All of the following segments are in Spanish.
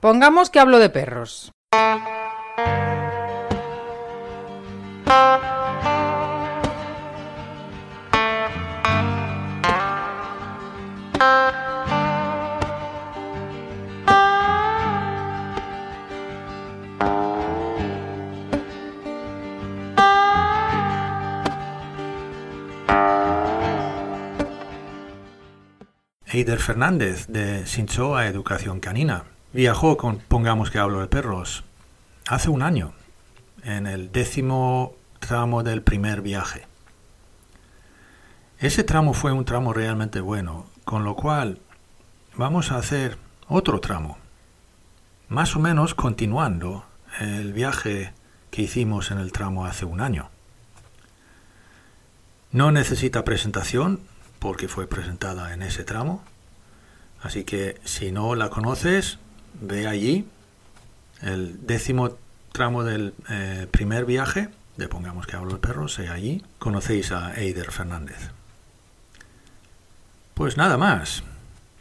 Pongamos que hablo de perros. Eider Fernández de Sinchoa Educación Canina viajó con Pongamos que hablo de perros hace un año, en el décimo tramo del primer viaje. Ese tramo fue un tramo realmente bueno, con lo cual vamos a hacer otro tramo, más o menos continuando el viaje que hicimos en el tramo hace un año. No necesita presentación porque fue presentada en ese tramo, así que si no la conoces, ve allí el décimo tramo del eh, primer viaje, de pongamos que hablo de perros, y allí conocéis a Eider Fernández. Pues nada más.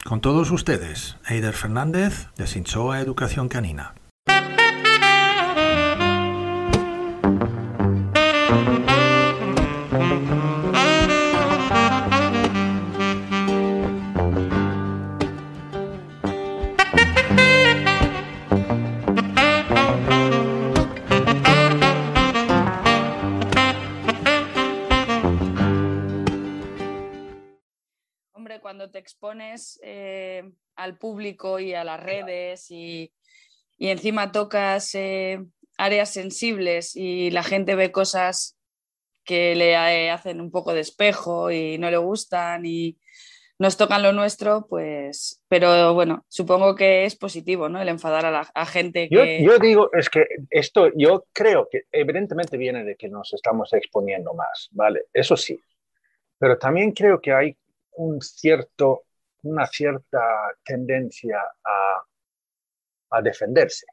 Con todos ustedes, Eider Fernández de Sinchoa Educación Canina. Expones eh, al público y a las redes y, encima tocas eh, áreas sensibles y la gente ve cosas que le eh, hacen un poco de espejo y no le gustan y nos tocan lo nuestro, pues, pero bueno, supongo que es positivo, ¿no? El enfadar a la gente que... Yo, yo digo, es que esto, yo creo que evidentemente viene de que nos estamos exponiendo más, ¿vale? Eso sí, pero también creo que hay un cierto una cierta tendencia a, defenderse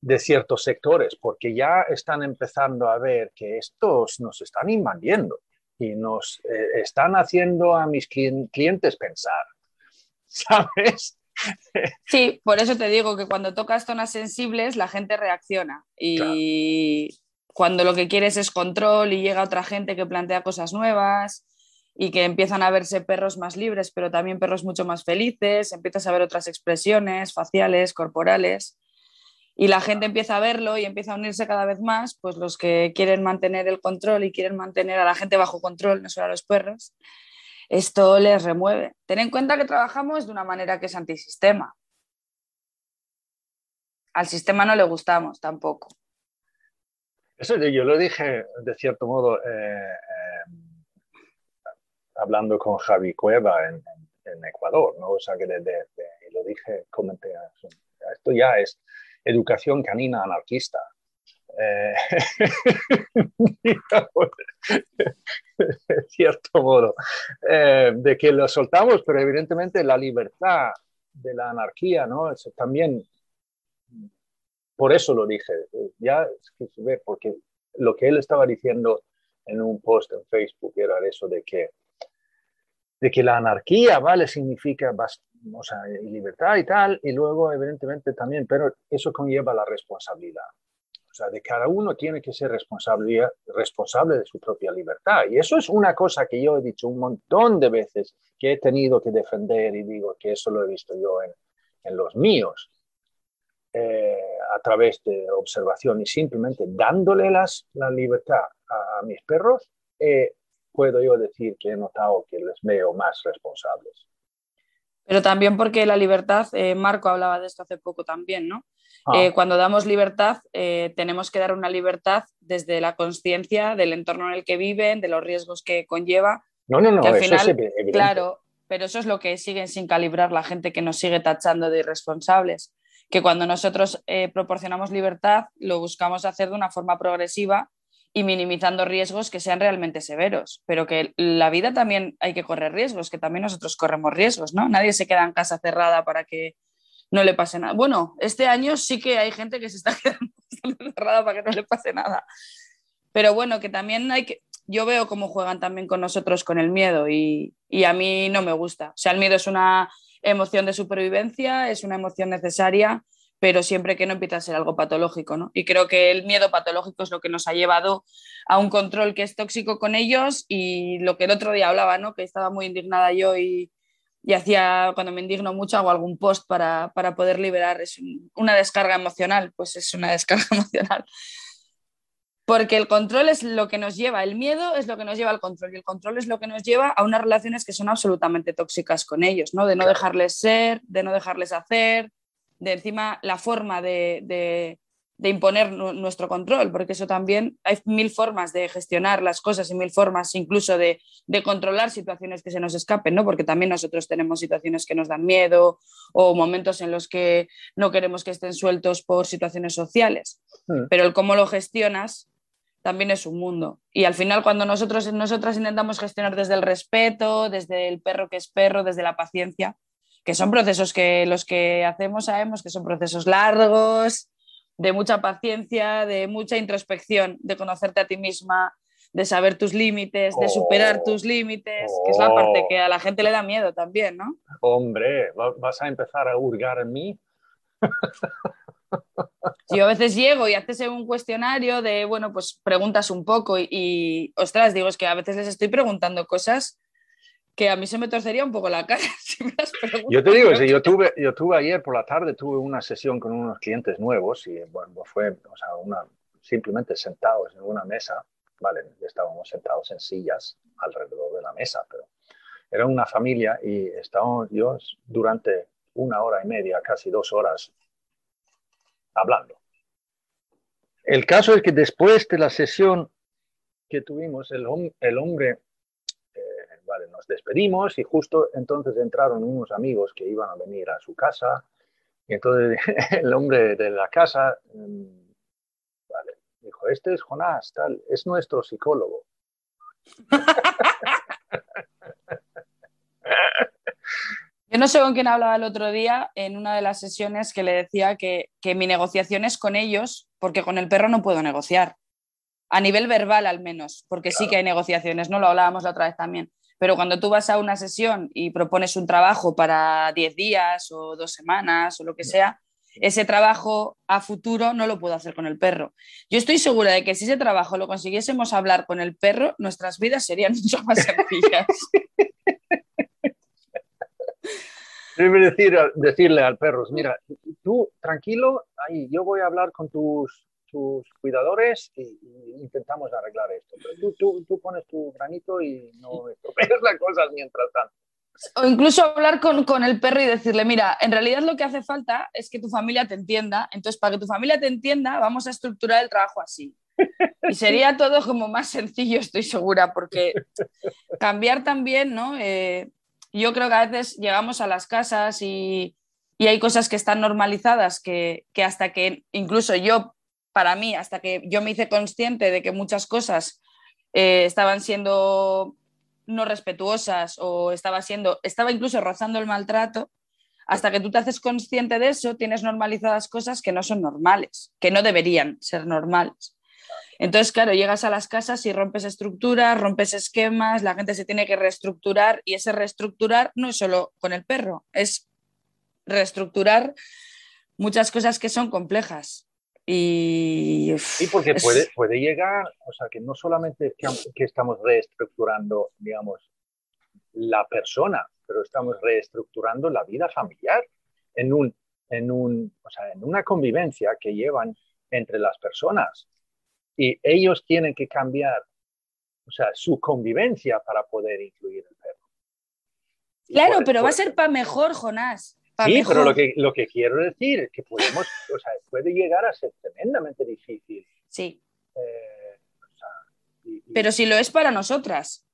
de ciertos sectores, porque ya están empezando a ver que estos nos están invadiendo y nos eh, están haciendo a mis clientes pensar, ¿sabes? Sí, por eso te digo que cuando tocas zonas sensibles la gente reacciona y cuando lo que quieres es control y llega otra gente que plantea cosas nuevas y que empiezan a verse perros más libres, pero también perros mucho más felices, empiezas a ver otras expresiones faciales, corporales, y la gente empieza a verlo y empieza a unirse cada vez más, pues los que quieren mantener el control y quieren mantener a la gente bajo control, no solo a los perros, esto les remueve. Ten en cuenta que trabajamos de una manera que es antisistema. Al sistema no le gustamos tampoco. Eso yo lo dije de cierto modo. Eh, hablando con Javi Cueva en, Ecuador, ¿no? O sea, que lo dije, comenté, esto ya es educación canina anarquista. Eh, de cierto modo, eh, de que lo soltamos, pero evidentemente la libertad de la anarquía, ¿no? Eso también, por eso lo dije, ya es que se ve, porque lo que él estaba diciendo en un post en Facebook era eso de que de que la anarquía, ¿vale? Significa o sea, libertad y tal, y luego evidentemente también, pero eso conlleva la responsabilidad. O sea, de cada uno tiene que ser responsable, responsable de su propia libertad. Y eso es una cosa que yo he dicho un montón de veces, que he tenido que defender y digo que eso lo he visto yo en, en los míos, eh, a través de observación y simplemente dándole las, la libertad a, a mis perros, eh, puedo yo decir que he notado que les veo más responsables. Pero también porque la libertad, eh, Marco hablaba de esto hace poco también, ¿no? Ah. Eh, cuando damos libertad, eh, tenemos que dar una libertad desde la conciencia del entorno en el que viven, de los riesgos que conlleva. No, no, no, al final, Claro, pero eso es lo que siguen sin calibrar la gente que nos sigue tachando de irresponsables. Que cuando nosotros proporcionamos libertad, lo buscamos hacer de una forma progresiva y minimizando riesgos que sean realmente severos, pero que la vida también hay que correr riesgos, que también nosotros corremos riesgos, ¿no? Nadie se queda en casa cerrada para que no le pase nada. Bueno, este año sí que hay gente que se está quedando cerrada para que no le pase nada. Pero bueno, que también hay que, yo veo cómo juegan también con nosotros con el miedo y, y, a mí no me gusta. O sea, el miedo es una emoción de supervivencia, es una emoción necesaria, pero siempre que no empiece a ser algo patológico, ¿no? Y creo que el miedo patológico es lo que nos ha llevado a un control que es tóxico con ellos y lo que el otro día hablaba, ¿no? Que estaba muy indignada yo y, y hacía, cuando me indigno mucho, hago algún post para, para poder liberar, es una descarga emocional, pues es una descarga emocional. Porque el control es lo que nos lleva, el miedo es lo que nos lleva al control y el control es lo que nos lleva a unas relaciones que son absolutamente tóxicas con ellos, ¿no? De no dejarles ser, de no dejarles hacer, de encima la forma de, imponer nuestro control, porque eso también hay mil formas de gestionar las cosas y mil formas incluso de, controlar situaciones que se nos escapen, ¿no? porque también nosotros tenemos situaciones que nos dan miedo o momentos en los que no queremos que estén sueltos por situaciones sociales, hmm. pero el cómo lo gestionas también es un mundo. Y al final cuando nosotros nosotras intentamos gestionar desde el respeto, desde el perro que es perro, desde la paciencia, que son procesos que los que hacemos sabemos que son procesos largos, de mucha paciencia, de mucha introspección, de conocerte a ti misma, de saber tus límites, de superar tus límites, que es la parte oh. que a la gente le da miedo también, ¿no? Hombre, ¿vas a empezar a hurgar en mí? Yo a veces llego y haces un cuestionario de, bueno, pues preguntas un poco y, y, ostras, digo, es que a veces les estoy preguntando cosas que a mí se me torcería un poco la cara. yo te digo, yo tuve, yo tuve ayer por la tarde, tuve una sesión con unos clientes nuevos y bueno, fue o sea, una, simplemente sentados en una mesa, ¿vale? Estábamos sentados en sillas alrededor de la mesa, pero era una familia y estábamos yo durante una hora y media, casi dos horas, hablando. El caso es que después de la sesión que tuvimos, el, el hombre vale, nos despedimos y justo entonces entraron unos amigos que iban a venir a su casa y entonces el hombre de la casa, mm, vale, dijo, este es Jonás, tal, es nuestro psicólogo. Yo no sé con quién hablaba el otro día en una de las sesiones que le decía que, que mi negociación es con ellos porque con el perro no puedo negociar a nivel verbal al menos, porque sí que hay negociaciones, no lo hablábamos la otra vez también. Pero cuando tú vas a una sesión y propones un trabajo para 10 días o dos semanas o lo que sea, ese trabajo a futuro no lo puedo hacer con el perro. Yo estoy segura de que si ese trabajo lo consiguiésemos hablar con el perro, nuestras vidas serían mucho más sencillas. Debe decir, decirle al perro, mira, tú tranquilo, ahí, yo voy a hablar con tus tus cuidadores y, intentamos arreglar esto. Pero tú, tú, pones tu granito y no estropeas las cosas mientras tanto. O incluso hablar con, con, el perro y decirle, mira, en realidad lo que hace falta es que tu familia te entienda. Entonces, para que tu familia te entienda, vamos a estructurar el trabajo así. Y sería todo como más sencillo, estoy segura, porque cambiar también, ¿no? Eh, yo creo que a veces llegamos a las casas y, y hay cosas que están normalizadas que, que, hasta que incluso yo para mí, hasta que yo me hice consciente de que muchas cosas eh, estaban siendo no respetuosas o estaba siendo, estaba incluso rozando el maltrato, hasta que tú te haces consciente de eso, tienes normalizadas cosas que no son normales, que no deberían ser normales. Entonces, claro, llegas a las casas y rompes estructuras, rompes esquemas, la gente se tiene que reestructurar y ese reestructurar no es solo con el perro, es reestructurar muchas cosas que son complejas. Y, sí, porque puede, puede llegar, o sea, que no solamente que, que estamos reestructurando, digamos, la persona, pero estamos reestructurando la vida familiar en, un, en, un, o sea, en una convivencia que llevan entre las personas. Y ellos tienen que cambiar, o sea, su convivencia para poder incluir el perro. Claro, pero va a ser para mejor, Jonás. Sí, pero lo que, lo que quiero decir es que podemos, o sea, puede llegar a ser tremendamente difícil. Sí. Eh, pero si lo es para nosotras,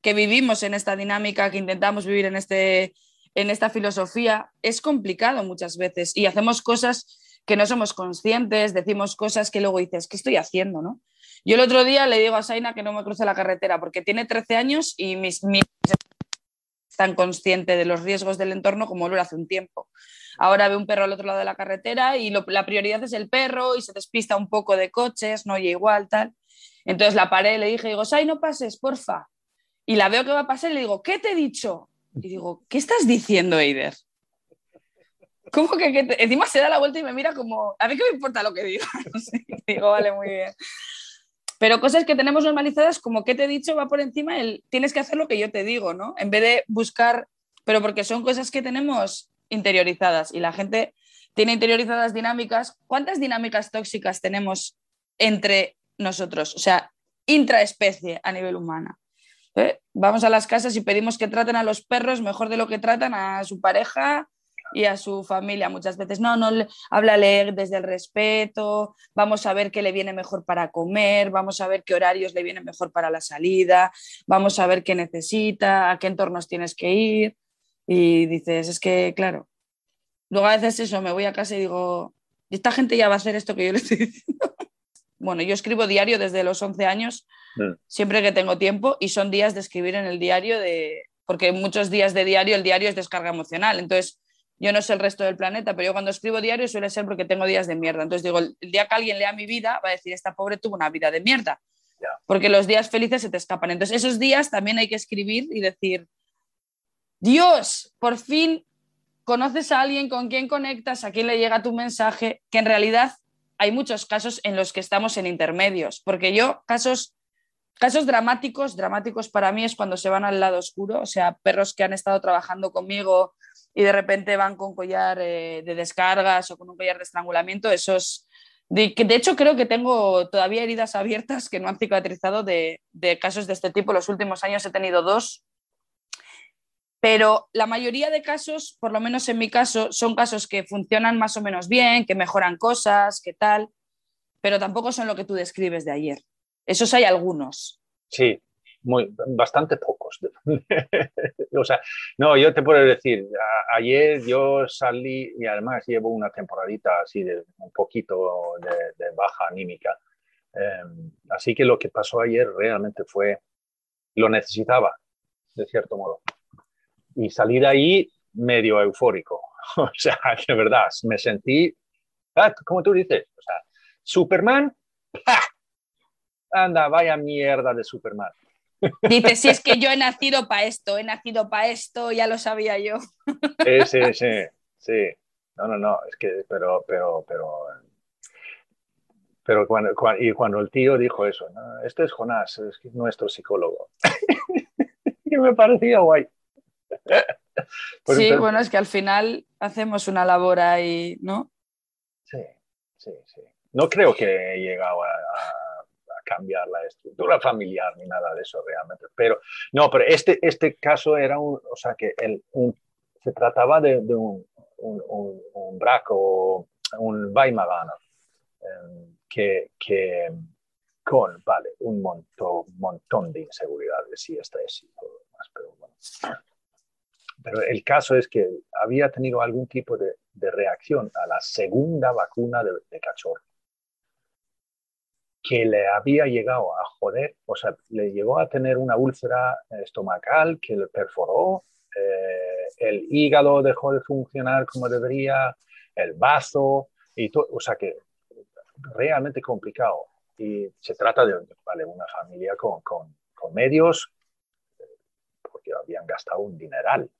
que vivimos en esta dinámica, que intentamos vivir en, este, en esta filosofía, es complicado muchas veces y hacemos cosas que no somos conscientes, decimos cosas que luego dices, ¿qué estoy haciendo? ¿no? Yo el otro día le digo a Saina que no me cruce la carretera porque tiene 13 años y mis, mis tan consciente de los riesgos del entorno como lo era hace un tiempo. Ahora ve un perro al otro lado de la carretera y la prioridad es el perro y se despista un poco de coches, no oye igual, tal. Entonces la paré, le dije, digo, Sai, no pases, porfa. Y la veo que va a pasar y le digo, ¿qué te he dicho? Y digo, ¿qué estás diciendo, Eider? ¿Cómo que, encima se da la vuelta y me mira como, a mí qué me importa lo que digo? digo, vale, muy bien. Pero cosas que tenemos normalizadas, como que te he dicho, va por encima el tienes que hacer lo que yo te digo, ¿no? En vez de buscar, pero porque son cosas que tenemos interiorizadas y la gente tiene interiorizadas dinámicas. ¿Cuántas dinámicas tóxicas tenemos entre nosotros? O sea, intraespecie a nivel humana. ¿Eh? Vamos a las casas y pedimos que traten a los perros mejor de lo que tratan a su pareja y a su familia muchas veces. No, no, háblale desde el respeto, vamos a ver qué le viene mejor para comer, vamos a ver qué horarios le vienen mejor para la salida, vamos a ver qué necesita, a qué entornos tienes que ir. Y dices, es que, claro, luego a veces eso, me voy a casa y digo, esta gente ya va a hacer esto que yo le estoy diciendo. bueno, yo escribo diario desde los 11 años, mm. siempre que tengo tiempo, y son días de escribir en el diario de, porque muchos días de diario el diario es descarga emocional. Entonces, yo no sé el resto del planeta, pero yo cuando escribo diario suele ser porque tengo días de mierda. Entonces digo, el, día que alguien lea mi vida va a decir, esta pobre tuvo una vida de mierda, porque los días felices se te escapan. Entonces esos días también hay que escribir y decir, Dios, por fin conoces a alguien con quien conectas, a quien le llega tu mensaje, que en realidad hay muchos casos en los que estamos en intermedios, porque yo casos Casos dramáticos, dramáticos para mí es cuando se van al lado oscuro, o sea, perros que han estado trabajando conmigo y de repente van con collar eh, de descargas o con un collar de estrangulamiento, esos... De, de hecho, creo que tengo todavía heridas abiertas que no han cicatrizado de, de casos de este tipo. Los últimos años he tenido dos pero la mayoría de casos, por lo menos en mi caso, son casos que funcionan más o menos bien, que mejoran cosas, que tal, pero tampoco son lo que tú describes de ayer. Esos hay algunos. Sí, muy, bastante pocos. o sea, no, yo te puedo decir, ayer yo salí y además llevo una temporadita así de un poquito de, baja anímica. Em, así que lo que pasó ayer realmente fue, lo necesitaba, de cierto modo. Y salí de ahí medio eufórico. o sea, de verdad, me sentí, ah, como tú dices, o sea, Superman, anda, vaya mierda de Superman. Dice, si es que yo he nacido para esto, he nacido para esto, ya lo sabía yo. Sí, sí, sí, sí. No, no, no, es que, pero, pero, pero, pero cuando, y cuando el tío dijo eso, ¿no? este es Jonás, es nuestro psicólogo. que me parecía guay. sí, bueno, es que al final hacemos una labor ahí, ¿no? Sí, sí, sí. No creo que he llegado a cambiar la estructura familiar ni nada de eso realmente. Pero no, pero este, este caso era un, o sea, que el, un, se trataba de, un, un, un, braco, un Weimaraner, em, que, que, con, vale, un montón, montón de inseguridades y estrés y todo más, pero bueno. Pero el caso es que había tenido algún tipo de, de reacción a la segunda vacuna de, de cachorro que le había llegado a joder, o sea, le llegó a tener una úlcera estomacal que le perforó, eh, el hígado dejó de funcionar como debería, el bazo, y todo, o sea que realmente complicado. Y se trata de vale, una familia con, con, con medios, porque habían gastado un dineral.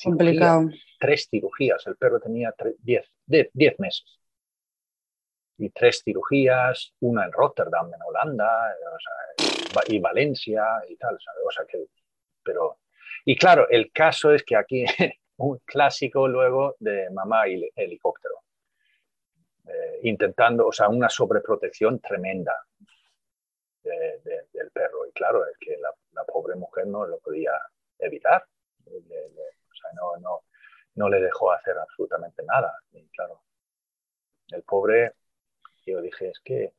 Complicado. Tres cirugías, el perro tenía diez, diez meses y tres cirugías, una en Rotterdam, en Holanda, y Valencia y tal. O sea, que, pero, y claro, el caso es que aquí un clásico luego de mamá y helicóptero, eh, intentando, o sea, una sobreprotección tremenda del perro. Y claro, es que la, pobre mujer no lo podía evitar. o sea, no, no, no le dejó hacer absolutamente nada. Y claro, el pobre yo dije, es que,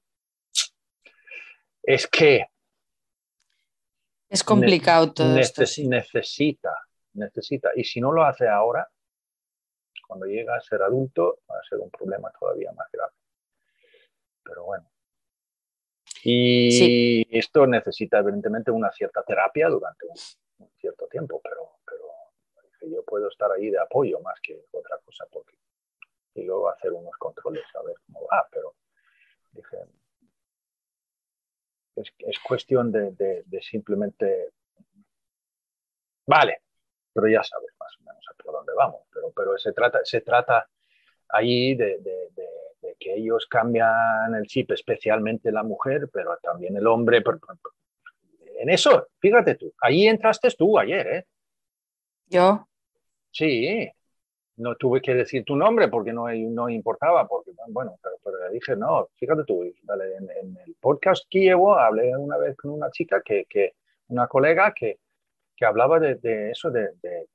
es que... Es complicado todo esto. Necesita, necesita. Y si no lo hace ahora, cuando llega a ser adulto, va a ser un problema todavía más grave. Pero bueno. Y esto necesita evidentemente una cierta terapia durante un, cierto tiempo, pero, pero yo puedo estar ahí de apoyo más que otra cosa, porque y luego hacer unos controles a ver cómo va, pero dije, es, cuestión de, simplemente... Vale, pero ya sabes más o menos a dónde vamos. Pero, pero se, trata, se trata ahí de, que ellos cambian el chip, especialmente la mujer, pero también el hombre. En eso, fíjate tú, ahí entraste tú ayer, ¿eh? ¿Yo? Sí, no tuve que decir tu nombre porque no, no importaba, porque, bueno, pero, pero le dije, no, fíjate tú, en, el podcast que llevo hablé una vez con una chica, que, que una colega que, que hablaba de, de eso, de, de,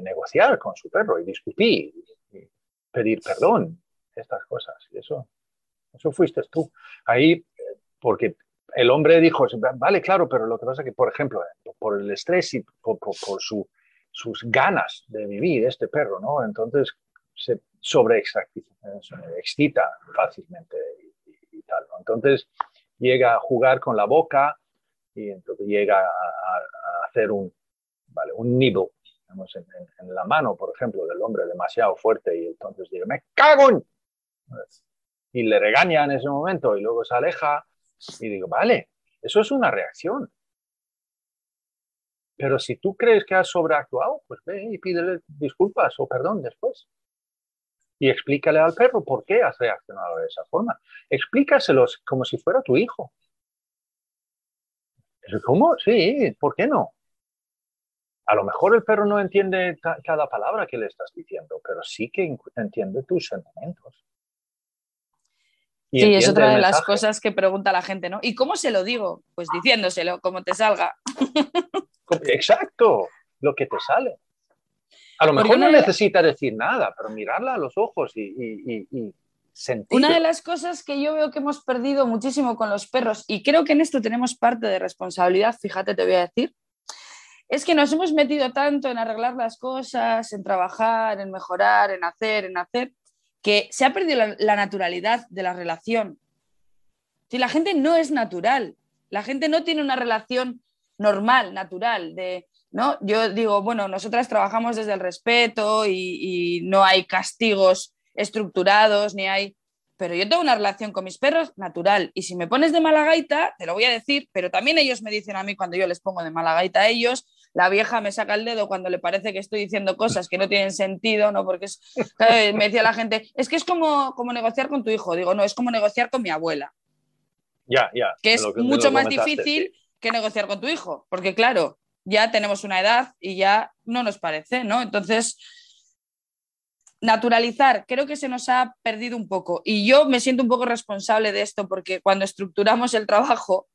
negociar con su perro y discutir, y pedir perdón, estas cosas, y eso, eso fuiste tú. Ahí, porque el hombre dijo, vale, claro, pero lo que pasa es que, por ejemplo, por el estrés y por, por, por su sus ganas de vivir este perro, ¿no? Entonces se sobreexcita fácilmente y, tal. Entonces llega a jugar con la boca y entonces llega a, hacer un, ¿vale? un nibble en, la mano, por ejemplo, del hombre demasiado fuerte y entonces dice, me cago en... Y le regaña en ese momento y luego se aleja y digo, vale, eso es una reacción. Pero si tú crees que has sobreactuado, pues ve y pídele disculpas o perdón después. Y explícale al perro por qué has reaccionado de esa forma. Explícaselos como si fuera tu hijo. ¿Cómo? Sí, ¿por qué no? A lo mejor el perro no entiende cada palabra que le estás diciendo, pero sí que entiende tus sentimientos. Sí, es otra de las cosas que pregunta la gente, ¿no? ¿Y cómo se lo digo? Pues diciéndoselo, como te salga. Exacto, lo que te sale. A lo mejor no necesita decir nada, pero mirarla a los ojos y, sentir. Una de las cosas que yo veo que hemos perdido muchísimo con los perros, y creo que en esto tenemos parte de responsabilidad, fíjate, te voy a decir, es que nos hemos metido tanto en arreglar las cosas, en trabajar, en mejorar, en hacer, en hacer, que se ha perdido la, naturalidad de la relación. Si la gente no es natural, la gente no tiene una relación normal, natural, de, ¿no? Yo digo, bueno, nosotras trabajamos desde el respeto y, no hay castigos estructurados, ni hay... Pero yo tengo una relación con mis perros natural y si me pones de mala gaita, te lo voy a decir, pero también ellos me dicen a mí cuando yo les pongo de mala gaita a ellos, la vieja me saca el dedo cuando le parece que estoy diciendo cosas que no tienen sentido, ¿no? Porque es, me decía la gente, es que es como, como negociar con tu hijo. Digo, no, es como negociar con mi abuela. Ya, ya. Que es mucho más difícil que negociar con tu hijo, porque claro, ya tenemos una edad y ya no nos parece, ¿no? Entonces, naturalizar, creo que se nos ha perdido un poco y yo me siento un poco responsable de esto porque cuando estructuramos el trabajo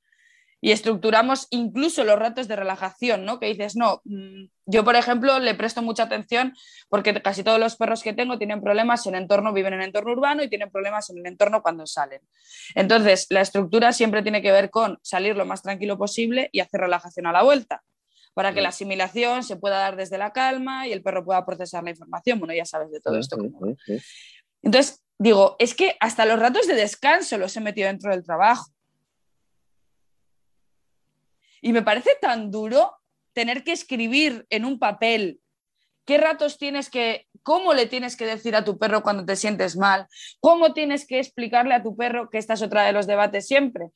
y estructuramos incluso los ratos de relajación, ¿no? Que dices, no, mm, yo por ejemplo le presto mucha atención porque casi todos los perros que tengo tienen problemas en entorno, viven en entorno urbano y tienen problemas en el entorno cuando salen. Entonces, la estructura siempre tiene que ver con salir lo más tranquilo posible y hacer relajación a la vuelta para que la asimilación se pueda dar desde la calma y el perro pueda procesar la información. Bueno, ya sabes de todo esto. Entonces, digo, es que hasta los ratos de descanso los he metido dentro del trabajo. Y me parece tan duro tener que escribir en un papel qué ratos tienes que, cómo le tienes que decir a tu perro cuando te sientes mal, cómo tienes que explicarle a tu perro, que esta es otra de los debates siempre,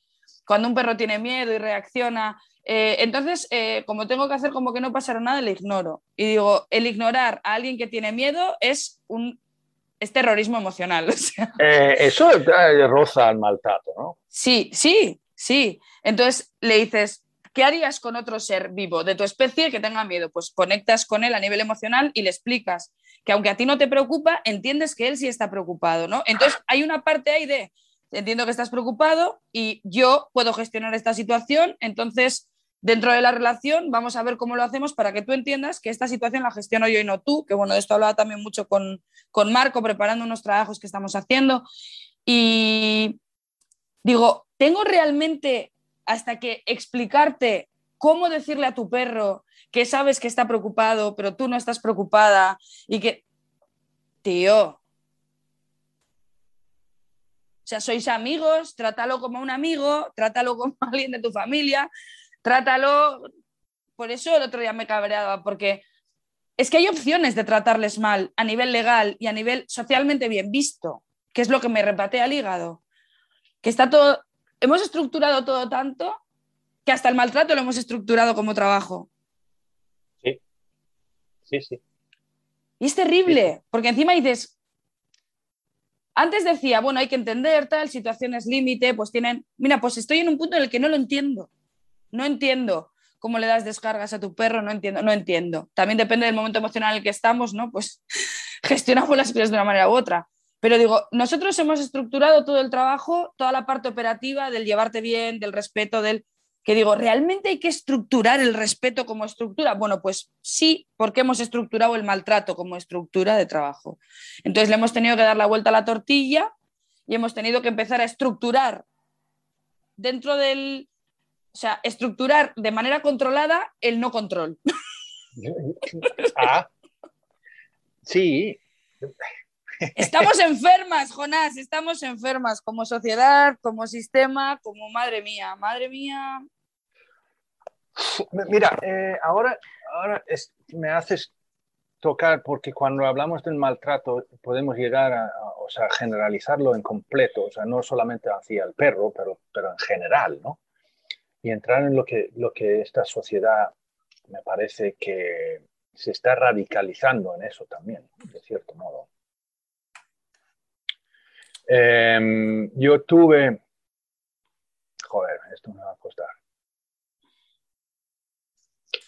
cuando un perro tiene miedo y reacciona. Eh, entonces, eh, como tengo que hacer como que no pasará nada, le ignoro. Y digo, el ignorar a alguien que tiene miedo es un es terrorismo emocional. Eh, eso roza al maltrato, ¿no? Sí, sí, sí. Entonces le dices, ¿Qué harías con otro ser vivo de tu especie que tenga miedo? Pues conectas con él a nivel emocional y le explicas que aunque a ti no te preocupa, entiendes que él sí está preocupado, ¿no? Entonces hay una parte ahí de, entiendo que estás preocupado y yo puedo gestionar esta situación, entonces dentro de la relación vamos a ver cómo lo hacemos para que tú entiendas que esta situación la gestiono yo y no tú, que bueno, de esto hablaba también mucho con, con Marco preparando unos trabajos que estamos haciendo y digo, ¿tengo realmente hasta que explicarte cómo decirle a tu perro que sabes que está preocupado, pero tú no estás preocupada y que, tío, o sea, sois amigos, trátalo como un amigo, trátalo como alguien de tu familia, trátalo. Por eso el otro día me cabreaba, porque es que hay opciones de tratarles mal a nivel legal y a nivel socialmente bien visto, que es lo que me repate al hígado. Que está todo, hemos estructurado todo tanto que hasta el maltrato lo hemos estructurado como trabajo. Sí, sí, sí. Y es terrible, porque encima dices, antes decía, bueno, hay que entender tal, situaciones límite, pues tienen, mira, pues estoy en un punto en el que no lo entiendo, no entiendo cómo le das descargas a tu perro, no entiendo, no entiendo. También depende del momento emocional en el que estamos, ¿no? Pues gestionamos las cosas de una manera u otra. Pero digo, nosotros hemos estructurado todo el trabajo, toda la parte operativa del llevarte bien, del respeto, del que digo, ¿realmente hay que estructurar el respeto como estructura? Bueno, pues sí, porque hemos estructurado el maltrato como estructura de trabajo. Entonces le hemos tenido que dar la vuelta a la tortilla y hemos tenido que empezar a estructurar dentro del, o sea, estructurar de manera controlada el no control. Ah, sí. Estamos enfermas, Jonás, estamos enfermas como sociedad, como sistema, como madre mía, madre mía. Mira, eh, ahora, ahora me haces tocar, porque cuando hablamos del maltrato podemos llegar a, o sea, generalizarlo en completo, o sea, no solamente hacia el perro, pero, pero en general, ¿no? Y entrar en lo que, lo que esta sociedad me parece que se está radicalizando en eso también, de cierto modo. Em, yo tuve, joder, esto me va a costar.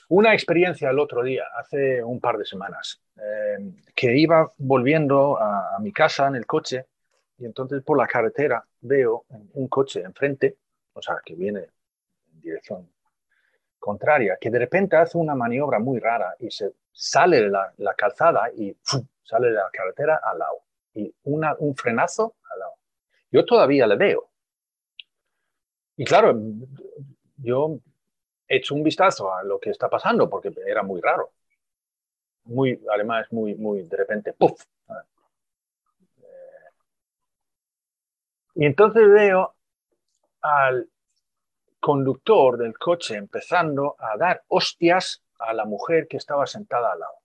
Una experiencia el otro día, hace un par de semanas, em, que iba volviendo a, mi casa en el coche y entonces por la carretera veo un coche enfrente, o sea, que viene en dirección contraria, que de repente hace una maniobra muy rara y se sale de la, calzada y sale de la carretera al lado. Y una, un frenazo yo todavía le veo. Y claro, yo he hecho un vistazo a lo que está pasando porque era muy raro. Muy, además, muy, muy de repente, ¡puf! Y entonces veo al conductor del coche empezando a dar hostias a la mujer que estaba sentada al lado.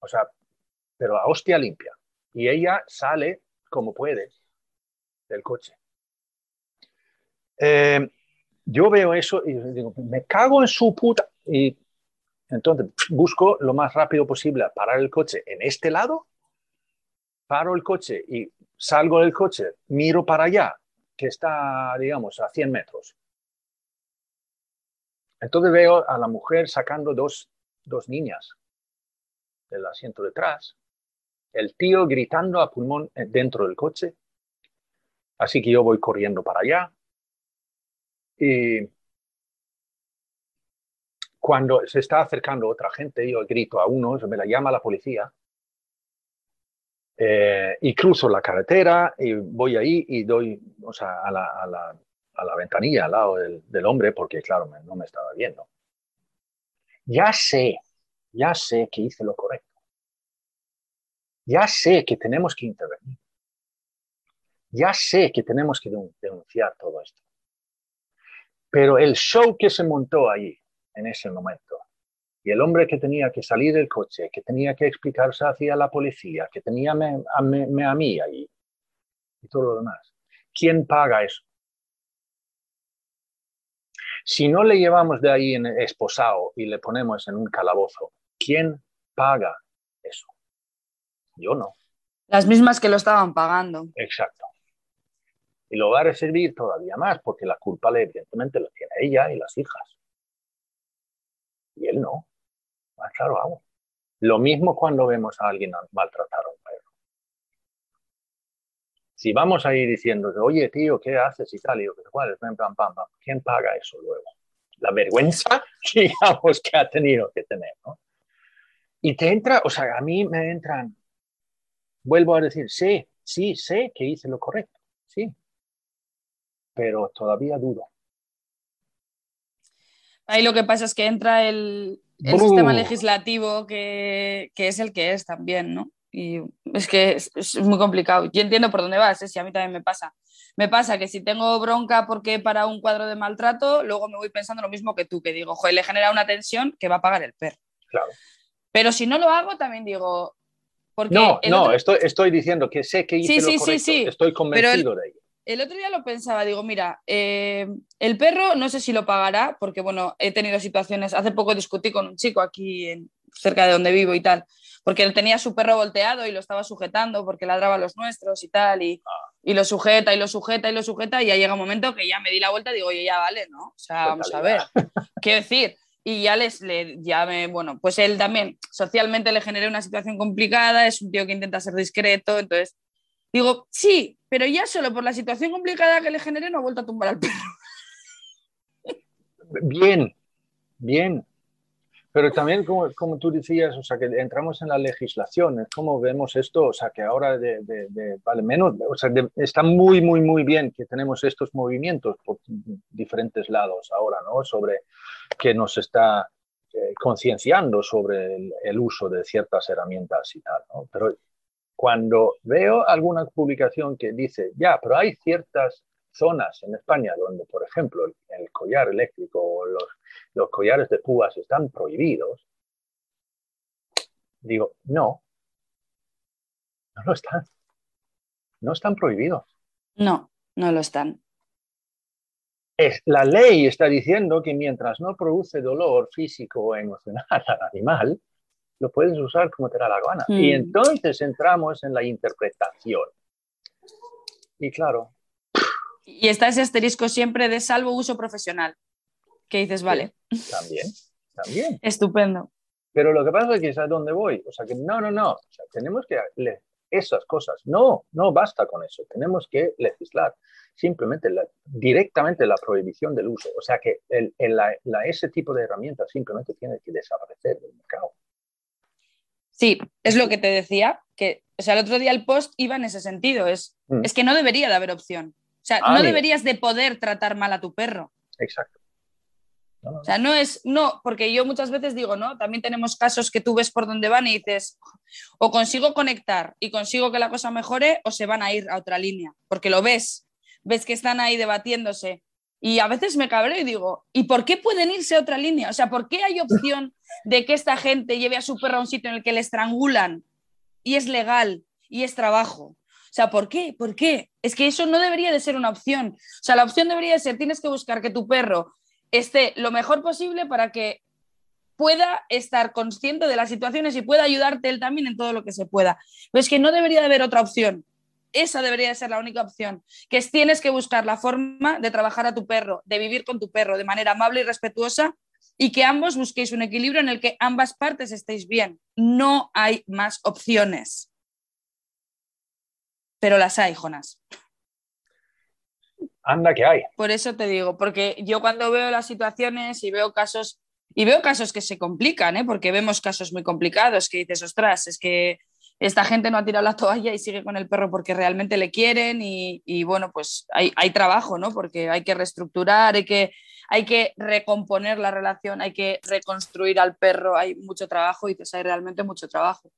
O sea, pero a hostia limpia. Y ella sale como puede del coche. Eh, yo veo eso y digo, me cago en su puta. Y entonces busco lo más rápido posible parar el coche en este lado, paro el coche y salgo del coche, miro para allá, que está, digamos, a 100 metros. Entonces veo a la mujer sacando dos, dos niñas del asiento detrás, el tío gritando a pulmón dentro del coche, Así que yo voy corriendo para allá. Y cuando se está acercando otra gente, yo grito a uno, me la llama la policía. Eh, y cruzo la carretera y voy ahí y doy o sea, a, la, a, la, a, la, ventanilla al lado del, del hombre porque, claro, no me estaba viendo. Ya sé, ya sé que hice lo correcto. Ya sé que tenemos que intervenir. Ya sé que tenemos que denunciar todo esto. Pero el show que se montó allí, en ese momento, y el hombre que tenía que salir del coche, que tenía que explicarse hacia la policía, que tenía a, mí allí, y todo lo demás, ¿quién paga eso? Si no le llevamos de ahí en esposado y le ponemos en un calabozo, ¿quién paga eso? Yo no. Las mismas que lo estaban pagando. Exacto. Y lo va a servir todavía más, porque la culpa evidentemente la tiene ella y las hijas. Y él no. Más claro, vamos. Lo mismo cuando vemos a alguien maltratar a un perro. Si vamos a ir diciendo, oye, tío, ¿qué haces y tal? Y yo, ¿cuál pam, pam, pam. ¿Quién paga eso luego? La vergüenza, digamos, que ha tenido que tener, ¿no? Y te entra, o sea, a mí me entran, vuelvo a decir, sí, sí, sé que hice lo correcto, sí, pero todavía dudo. Ahí lo que pasa es que entra el, sistema legislativo que, es el que es también, ¿no? Y es que es, muy complicado. Yo entiendo por dónde vas, ¿eh? si a mí también me pasa. Me pasa que si tengo bronca porque para un cuadro de maltrato, luego me voy pensando lo mismo que tú, que digo, joder, le genera una tensión que va a pagar el perro. Claro. Pero si no lo hago, también digo... no, no, estoy, estoy diciendo que sé que hice lo correcto. Sí, sí, estoy convencido de ello el otro día lo pensaba, digo, mira, eh, el perro no sé si lo pagará, porque bueno, he tenido situaciones, hace poco discutí con un chico aquí en, cerca de donde vivo y tal, porque él tenía su perro volteado y lo estaba sujetando porque ladraba a los nuestros y tal, y, y, lo sujeta y lo sujeta y lo sujeta, y ya llega un momento que ya me di la vuelta y digo, oye, ya vale, ¿no? O sea, vamos a ver. Quiero decir, y ya les, le, ya me, bueno, pues él también socialmente le generé una situación complicada, es un tío que intenta ser discreto, entonces digo, sí, pero ya solo por la situación complicada que le generé no ha vuelto a tumbar al perro. Bien, bien, pero también, como, como, tú decías, o sea, que entramos en la legislación, es como vemos esto, o sea, que ahora vale menos, o sea, está muy, muy, muy bien que tenemos estos movimientos por diferentes lados ahora, ¿no? Sobre que nos está eh, concienciando sobre el, el, uso de ciertas herramientas y tal, ¿no? Pero cuando veo alguna publicación que dice, ya, pero hay ciertas zonas en España donde, por ejemplo, el, el collar eléctrico o los los collares de púas están prohibidos, digo, no, no lo están. No están prohibidos. No, no lo están. Es, la ley está diciendo que mientras no produce dolor físico o emocional al animal, lo puedes usar como te da la gana. Y Mm. entonces entramos en la interpretación. Y claro, Y está ese asterisco siempre de salvo uso profesional, que dices, vale, también, también. estupendo. Pero lo que pasa es que es a dónde voy. O sea, que no, no, no. O sea, tenemos que le- esas cosas. No, no basta con eso. Tenemos que legislar. Simplemente, la- directamente la prohibición del uso. O sea, que el, el- la- la- ese tipo de herramientas simplemente tiene que desaparecer del mercado. Sí, es lo que te decía, que, o sea, el otro día el post iba en ese sentido, es, Mm. es que no debería de haber opción. O sea, Ah, no deberías de poder tratar mal a tu perro. Exacto. No, no, O sea, no es, no, porque yo muchas veces digo, ¿no? También tenemos casos que tú ves por dónde van y dices, o consigo conectar y consigo que la cosa mejore, o se van a ir a otra línea, porque lo ves, ves que están ahí debatiéndose. Y a veces me cabreo y digo, ¿y por qué pueden irse a otra línea? O sea, ¿por qué hay opción de que esta gente lleve a su perro a un sitio en el que le estrangulan y es legal y es trabajo? O sea, ¿por qué? ¿Por qué? Es que eso no debería de ser una opción. O sea, la opción debería de ser, tienes que buscar que tu perro esté lo mejor posible para que pueda estar consciente de las situaciones y pueda ayudarte él también en todo lo que se pueda. Pero es que no debería de haber otra opción. Esa debería de ser la única opción, que es tienes que buscar la forma de trabajar a tu perro, de vivir con tu perro de manera amable y respetuosa y que ambos busquéis un equilibrio en el que ambas partes estéis bien. No hay más opciones. Pero las hay, Jonas. Anda que hay. Por eso te digo, porque yo cuando veo las situaciones y veo casos, y veo casos que se complican, ¿eh? porque vemos casos muy complicados que dices, ostras, es que esta gente no ha tirado la toalla y sigue con el perro porque realmente le quieren y, y bueno, pues hay, hay, trabajo, ¿no? Porque hay que reestructurar, hay que, hay que recomponer la relación, hay que reconstruir al perro, hay mucho trabajo y hay realmente mucho trabajo.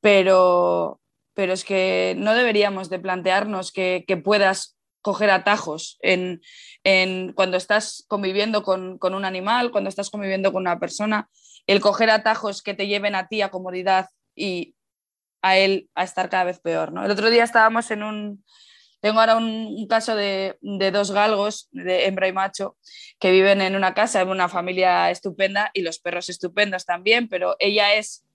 Pero, pero es que no deberíamos de plantearnos que, que puedas coger atajos en, en cuando estás conviviendo con, con, un animal, cuando estás conviviendo con una persona, el coger atajos que te lleven a ti a comodidad y a él a estar cada vez peor. ¿no? El otro día estábamos en un, tengo ahora un, un caso de, de, dos galgos, de hembra y macho, que viven en una casa, en una familia estupenda y los perros estupendos también, pero ella es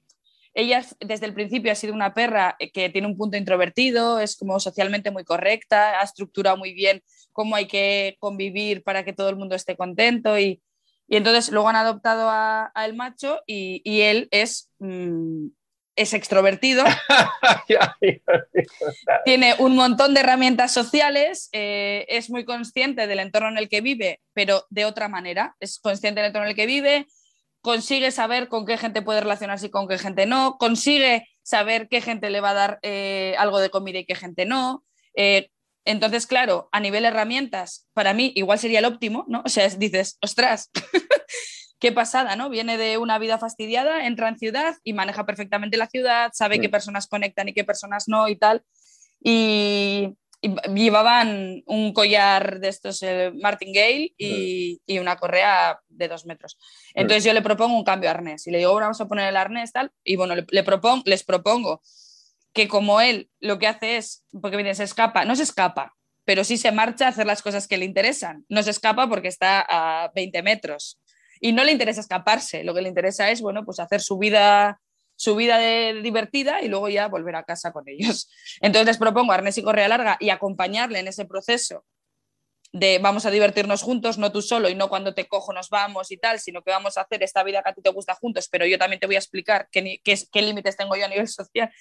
ella desde el principio ha sido una perra que tiene un punto introvertido, es como socialmente muy correcta, ha estructurado muy bien cómo hay que convivir para que todo el mundo esté contento y, y entonces luego han adoptado a, a macho y, y él es, mmm, es extrovertido, tiene un montón de herramientas sociales, eh, es muy consciente del entorno en el que vive, pero de otra manera, es consciente del entorno en el que vive, consigue saber con qué gente puede relacionarse y con qué gente no, consigue saber qué gente le va a dar eh, algo de comida y qué gente no. Eh, entonces, claro, a nivel herramientas, para mí igual sería el óptimo, ¿no? O sea, es, dices, ostras, qué pasada, ¿no? Viene de una vida fastidiada, entra en ciudad y maneja perfectamente la ciudad, sabe sí. qué personas conectan y qué personas no y tal. Y, y llevaban un collar de estos eh, martingale y, y, una correa de dos metros. Entonces yo le propongo un cambio de arnés y le digo, bueno, vamos a poner el arnés tal, y bueno, le, le les propongo que como él lo que hace es, porque miren, se escapa, no se escapa, pero sí se marcha a hacer las cosas que le interesan. No se escapa porque está a 20 metros. Y no le interesa escaparse, lo que le interesa es, bueno, pues hacer su vida, su vida divertida y luego ya volver a casa con ellos. Entonces les propongo arnés y correa larga y acompañarle en ese proceso de vamos a divertirnos juntos, no tú solo y no cuando te cojo nos vamos y tal, sino que vamos a hacer esta vida que a ti te gusta juntos, pero yo también te voy a explicar qué, qué, límites tengo yo a nivel social.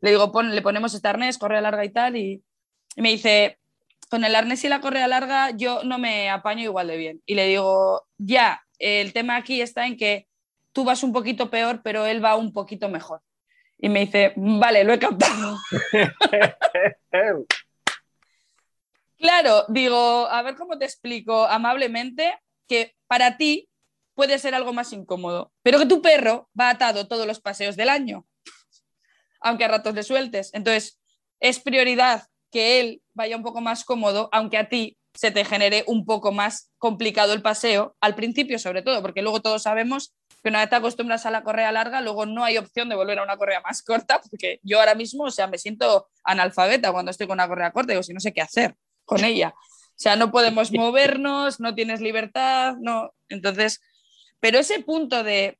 Le digo, le ponemos este arnés, correa larga y tal, y, me dice, con el arnés y la correa larga yo no me apaño igual de bien. Y le digo, ya, el tema aquí está en que tú vas un poquito peor, pero él va un poquito mejor. Y me dice, vale, lo he captado. Claro, digo, a ver cómo te explico amablemente que para ti puede ser algo más incómodo, pero que tu perro va atado todos los paseos del año, aunque a ratos le sueltes. Entonces, es prioridad que él vaya un poco más cómodo, aunque a ti se te genere un poco más complicado el paseo, al principio sobre todo, porque luego todos sabemos que una vez te acostumbras a la correa larga, luego no hay opción de volver a una correa más corta, porque yo ahora mismo, o sea, me siento analfabeta cuando estoy con una correa corta, digo, si no sé qué hacer con ella. O sea, no podemos movernos, no tienes libertad, no. Entonces, pero ese punto de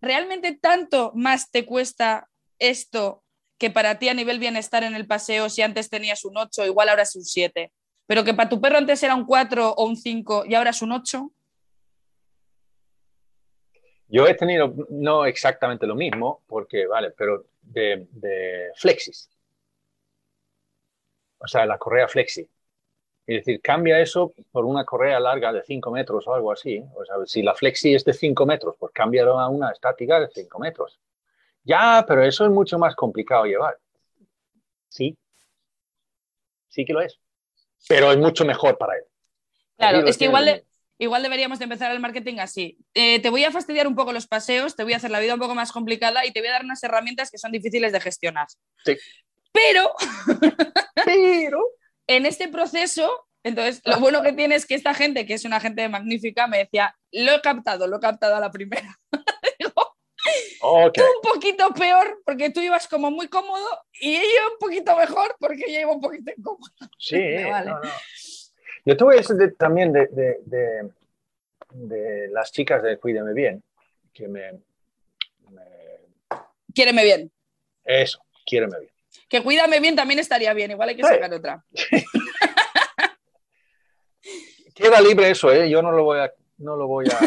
realmente tanto más te cuesta esto que para ti a nivel bienestar en el paseo, si antes tenías un 8, igual ahora es un 7, pero que para tu perro antes era un 4 o un 5 y ahora es un 8. Yo he tenido no exactamente lo mismo, porque, vale, pero de, flexis o sea, la correa flexi. Es decir, cambia eso por una correa larga de 5 metros o algo así. O sea, si la flexi es de 5 metros, pues cámbialo a una estática de 5 metros. Ya, pero eso es mucho más complicado llevar. Sí, sí que lo es. Pero es mucho mejor para él. Claro, es que igual, igual deberíamos de empezar el marketing así. Eh, te voy a fastidiar un poco los paseos, te voy a hacer la vida un poco más complicada y te voy a dar unas herramientas que son difíciles de gestionar. Sí. Pero, pero, en este proceso, entonces, lo bueno que tiene es que esta gente, que es una gente magnífica, me decía, lo he captado, lo he captado a la primera. okay. un poquito peor porque tú ibas como muy cómodo y ella un poquito mejor porque ella iba un poquito incómodo. Sí, vale. Yo voy a decir también de, de, de, de, las chicas de Cuídeme Bien, que me, me... Quiéreme bien. Eso, quiéreme bien. Que cuídame bien también estaría bien, igual hay que sacar otra. Queda libre eso, ¿eh? Yo no lo voy a... No, lo voy a,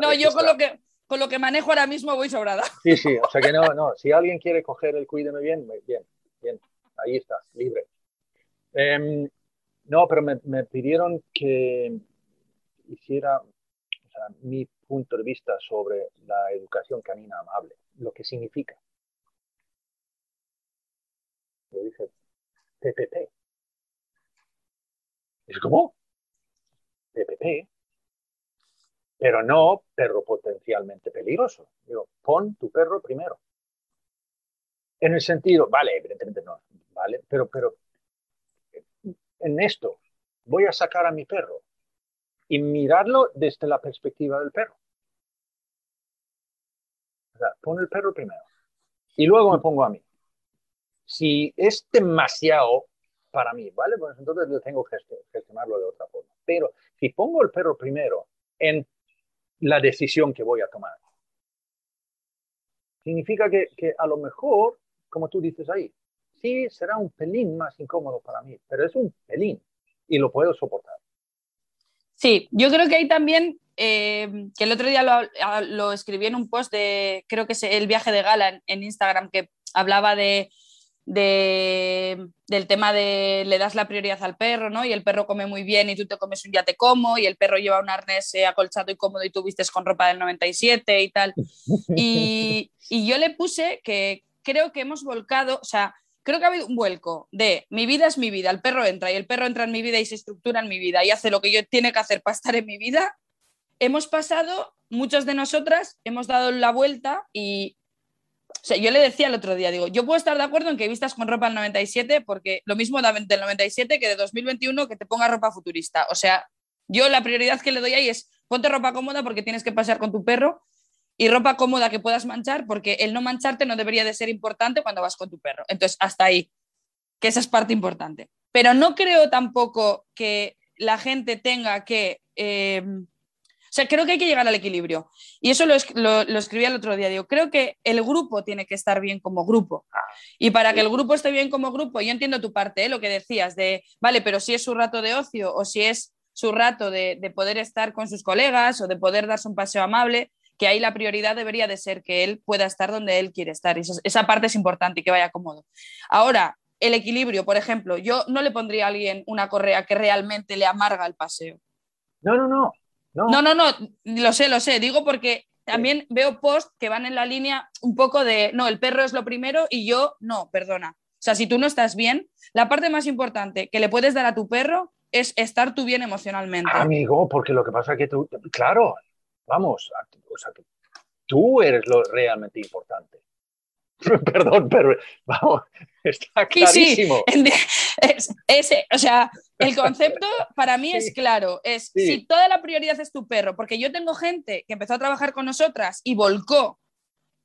no, yo con lo, que, con lo que manejo ahora mismo voy sobrada. Sí, sí, o sea que no, no. Si alguien quiere coger el cuídeme bien, bien, bien. Ahí está, libre. Em, no, pero me, me, pidieron que hiciera mi punto de vista sobre la educación canina amable, lo que significa. Yo dije, PPP. Es como, PPP, pero no perro potencialmente peligroso. Digo, pon tu perro primero. En el sentido, vale, evidentemente no, vale, pero, pero en esto voy a sacar a mi perro y mirarlo desde la perspectiva del perro. O sea, pon el perro primero y luego me pongo a mí. Si es demasiado para mí, ¿vale? Pues entonces yo tengo que gestionarlo de otra forma. Pero si pongo el perro primero en la decisión que voy a tomar, significa que, que a lo mejor, como tú dices ahí, sí será un pelín más incómodo para mí, pero es un pelín y lo puedo soportar. Sí, yo creo que hay también, eh, que el otro día lo, escribí en un post de, creo que es el viaje de gala en Instagram, que hablaba de del tema de le das la prioridad al perro, ¿no? Y el perro come muy bien y tú te comes un ya te como, y el perro lleva un arnés eh, acolchado y cómodo y tú vistes con ropa del 97 y tal. Y, y yo le puse que creo que hemos volcado, o sea, creo que ha habido un vuelco de mi vida es mi vida, el perro entra y el perro entra en mi vida y se estructura en mi vida y hace lo que yo tiene que hacer para estar en mi vida. Hemos pasado, muchas de nosotras hemos dado la vuelta y o sea, yo le decía el otro día, digo, yo puedo estar de acuerdo en que vistas con ropa del 97, porque lo mismo del 97 que de 2021 que te ponga ropa futurista. O sea, yo la prioridad que le doy ahí es ponte ropa cómoda porque tienes que pasear con tu perro y ropa cómoda que puedas manchar porque el no mancharte no debería de ser importante cuando vas con tu perro. Entonces, hasta ahí. que esa es parte importante. Pero no creo tampoco que la gente tenga que... Eh, o sea, creo que hay que llegar al equilibrio. Y eso lo, lo, escribí el otro día. Digo, creo que el grupo tiene que estar bien como grupo. Y para que el grupo esté bien como grupo, yo entiendo tu parte, ¿eh? lo que decías, de, vale, pero si es su rato de ocio o si es su rato de, de poder estar con sus colegas o de poder darse un paseo amable, que ahí la prioridad debería de ser que él pueda estar donde él quiere estar. Y esa parte es importante y que vaya cómodo. Ahora, el equilibrio, por ejemplo, yo no le pondría a alguien una correa que realmente le amarga el paseo. No, no, no. No, no, no, lo sé, lo sé. Digo porque también veo posts que van en la línea un poco de, no, el perro es lo primero y yo no, perdona. O sea, si tú no estás bien, la parte más importante que le puedes dar a tu perro es estar tú bien emocionalmente. Amigo, porque lo que pasa es que tú, claro, vamos, o sea, tú eres lo realmente importante. Perdón, pero vamos, está clarísimo. Sí, o sea, el concepto para mí es claro, es si toda la prioridad es tu perro, porque yo tengo gente que empezó a trabajar con nosotras y volcó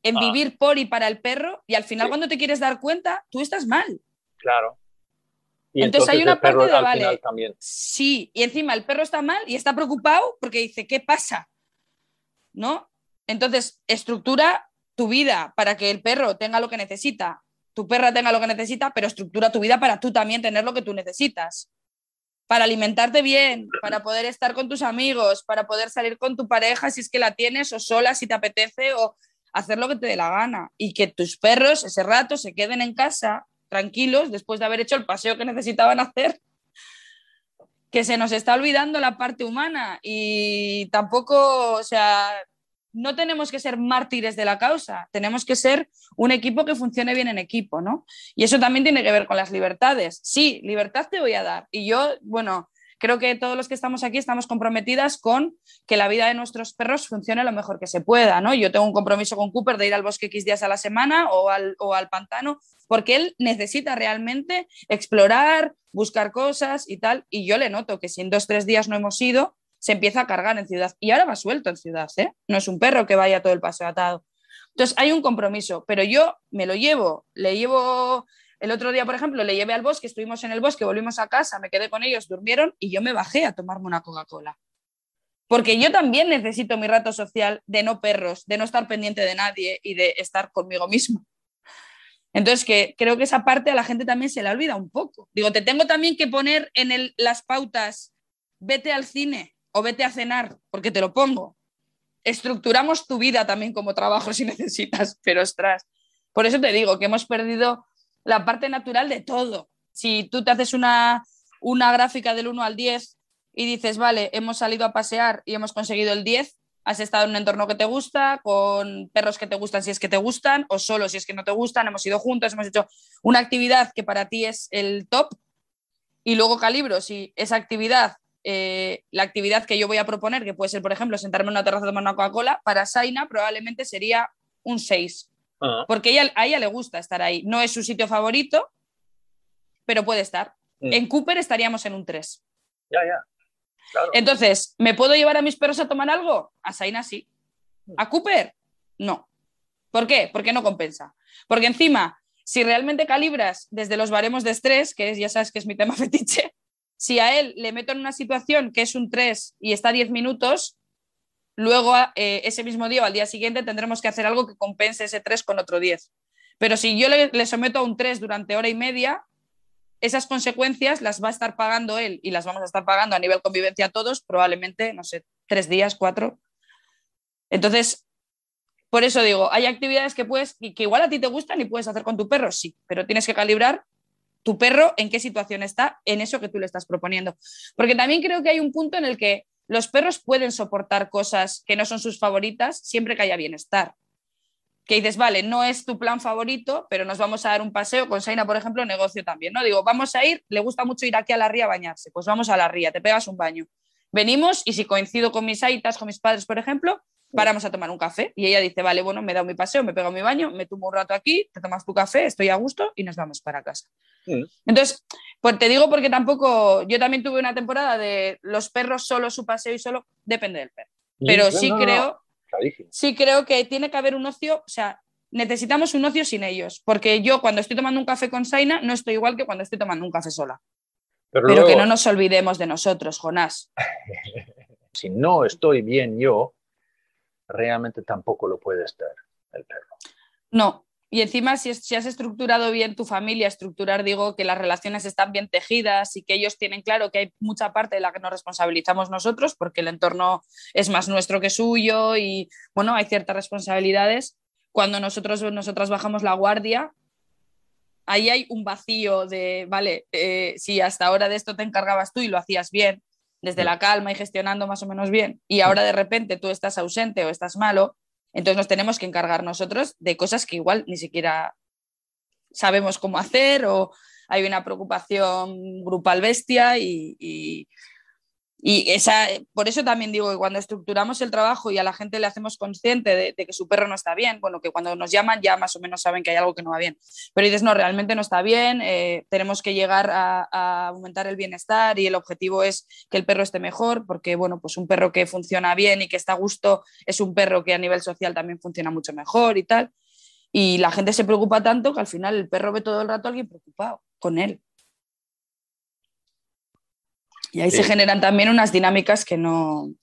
en ah. vivir por y para el perro y al final cuando te quieres dar cuenta, tú estás mal. Claro. Y entonces, hay una parte de, vale, sí, y encima el perro está mal y está preocupado porque dice, ¿qué pasa? ¿No? Entonces, estructura tu vida para que el perro tenga lo que necesita, tu perra tenga lo que necesita, pero estructura tu vida para tú también tener lo que tú necesitas. Para alimentarte bien, para poder estar con tus amigos, para poder salir con tu pareja si es que la tienes o sola si te apetece o hacer lo que te dé la gana. Y que tus perros ese rato se queden en casa tranquilos después de haber hecho el paseo que necesitaban hacer que se nos está olvidando la parte humana y tampoco, o sea, no tenemos que ser mártires de la causa, tenemos que ser un equipo que funcione bien en equipo, ¿no? Y eso también tiene que ver con las libertades. Sí, libertad te voy a dar. Y yo, bueno, creo que todos los que estamos aquí estamos comprometidas con que la vida de nuestros perros funcione lo mejor que se pueda, ¿no? Yo tengo un compromiso con Cooper de ir al bosque X días a la semana o al, o al pantano, porque él necesita realmente explorar, buscar cosas y tal. Y yo le noto que si en dos, tres días no hemos ido, se empieza a cargar en ciudad. Y ahora va suelto en ciudad, ¿eh? No es un perro que vaya todo el paseo atado. Entonces hay un compromiso, pero yo me lo llevo, le llevo, el otro día, por ejemplo, le llevé al bosque, estuvimos en el bosque, volvimos a casa, me quedé con ellos, durmieron y yo me bajé a tomarme una Coca-Cola. Porque yo también necesito mi rato social de no perros, de no estar pendiente de nadie y de estar conmigo mismo. Entonces, que creo que esa parte a la gente también se la olvida un poco. Digo, te tengo también que poner en el, las pautas, vete al cine, o vete a cenar, porque te lo pongo. Estructuramos tu vida también como trabajo si necesitas, pero ostras, por eso te digo que hemos perdido la parte natural de todo. Si tú te haces una, una gráfica del 1 al 10 y dices, vale, hemos salido a pasear y hemos conseguido el 10, has estado en un entorno que te gusta, con perros que te gustan si es que te gustan, o solo si es que no te gustan, hemos ido juntos, hemos hecho una actividad que para ti es el top, y luego calibro si esa actividad eh, la actividad que yo voy a proponer, que puede ser, por ejemplo, sentarme en una terraza a tomar una Coca-Cola, para Saina probablemente sería un 6. Ah. Porque ella, a ella le gusta estar ahí. No es su sitio favorito, pero puede estar. Mm. En Cooper estaríamos en un 3. Ya, ya. Entonces, ¿me puedo llevar a mis perros a tomar algo? A Saina sí. Mm. ¿A Cooper? No. ¿Por qué? Porque no compensa. Porque encima, si realmente calibras desde los baremos de estrés, que es, ya sabes que es mi tema fetiche, si a él le meto en una situación que es un 3 y está 10 minutos, luego eh, ese mismo día o al día siguiente tendremos que hacer algo que compense ese 3 con otro 10. Pero si yo le, someto a un 3 durante hora y media, esas consecuencias las va a estar pagando él y las vamos a estar pagando a nivel convivencia todos, probablemente, no sé, tres días, cuatro. Entonces, por eso digo, hay actividades que puedes, que igual a ti te gustan y puedes hacer con tu perro, sí, pero tienes que calibrar tu perro en qué situación está en eso que tú le estás proponiendo. Porque también creo que hay un punto en el que los perros pueden soportar cosas que no son sus favoritas siempre que haya bienestar. Que dices, vale, no es tu plan favorito, pero nos vamos a dar un paseo con Saina, por ejemplo, negocio también, ¿no? Digo, vamos a ir, le gusta mucho ir aquí a la ría a bañarse, pues vamos a la ría, te pegas un baño. Venimos y si coincido con mis aitas, con mis padres, por ejemplo, paramos a tomar un café y ella dice, vale, bueno, me he dado mi paseo, me pego mi baño, me tomo un rato aquí, te tomas tu café, estoy a gusto y nos vamos para casa. Mm. Entonces, pues te digo porque tampoco, yo también tuve una temporada de los perros solo su paseo y solo depende del perro. Pero sí creo, sí creo que tiene que haber un ocio, o sea, necesitamos un ocio sin ellos, porque yo cuando estoy tomando un café con Saina no estoy igual que cuando estoy tomando un café sola. Pero, que no nos olvidemos de nosotros, Jonás. si no estoy bien yo, realmente tampoco lo puede estar el perro. No, y encima, si, si, has estructurado bien tu familia, estructurar, digo, que las relaciones están bien tejidas y que ellos tienen claro que hay mucha parte de la que nos responsabilizamos nosotros, porque el entorno es más nuestro que suyo y, bueno, hay ciertas responsabilidades. Cuando nosotros, nosotras bajamos la guardia, ahí hay un vacío de, vale, eh, si hasta ahora de esto te encargabas tú y lo hacías bien, desde la calma y gestionando más o menos bien, y ahora de repente tú estás ausente o estás malo, entonces nos tenemos que encargar nosotros de cosas que igual ni siquiera sabemos cómo hacer o hay una preocupación grupal bestia y, esa, por eso también digo que cuando estructuramos el trabajo y a la gente le hacemos consciente de, que su perro no está bien, bueno, que cuando nos llaman ya más o menos saben que hay algo que no va bien. Pero dices, no, realmente no está bien, eh, tenemos que llegar a, aumentar el bienestar y el objetivo es que el perro esté mejor, porque, bueno, pues un perro que funciona bien y que está a gusto es un perro que a nivel social también funciona mucho mejor y tal. Y la gente se preocupa tanto que al final el perro ve todo el rato a alguien preocupado con él. Y ahí se generan también unas dinámicas que no...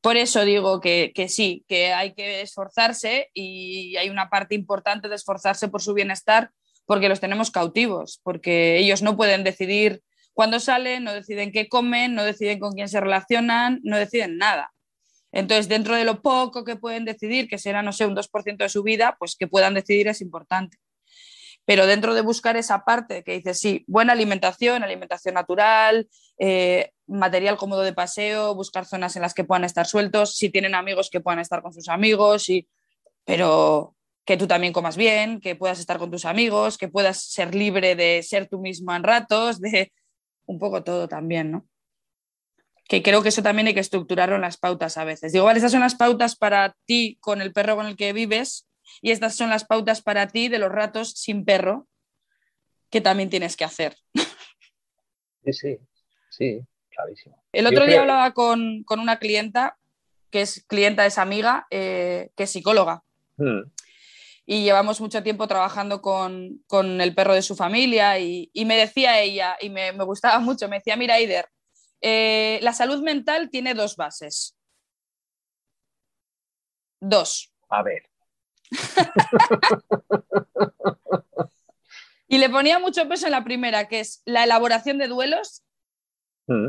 Por eso digo que, sí, que hay que esforzarse y hay una parte importante de esforzarse por su bienestar porque los tenemos cautivos, porque ellos no pueden decidir cuándo salen, no deciden qué comen, no deciden con quién se relacionan, no deciden nada. Entonces, dentro de lo poco que pueden decidir, que será, no sé, un 2% de su vida, pues que puedan decidir es importante. Pero dentro de buscar esa parte que dice, sí, buena alimentación, alimentación natural, eh, material cómodo de paseo, buscar zonas en las que puedan estar sueltos, si tienen amigos que puedan estar con sus amigos, y, pero que tú también comas bien, que puedas estar con tus amigos, que puedas ser libre de ser tú mismo en ratos, de un poco todo también, ¿no? Que creo que eso también hay que estructurarlo en las pautas a veces. Digo, vale, estas son las pautas para ti con el perro con el que vives y estas son las pautas para ti de los ratos sin perro que también tienes que hacer. Sí, sí, Sí, clarísimo. El otro día hablaba con, una clienta, que es clienta, es amiga, eh, que es psicóloga. Hmm. Y llevamos mucho tiempo trabajando con, el perro de su familia y, me decía ella, y me, gustaba mucho, me decía, mira, Ider, eh, la salud mental tiene dos bases. Dos. A ver. y le ponía mucho peso en la primera, que es la elaboración de duelos Mm.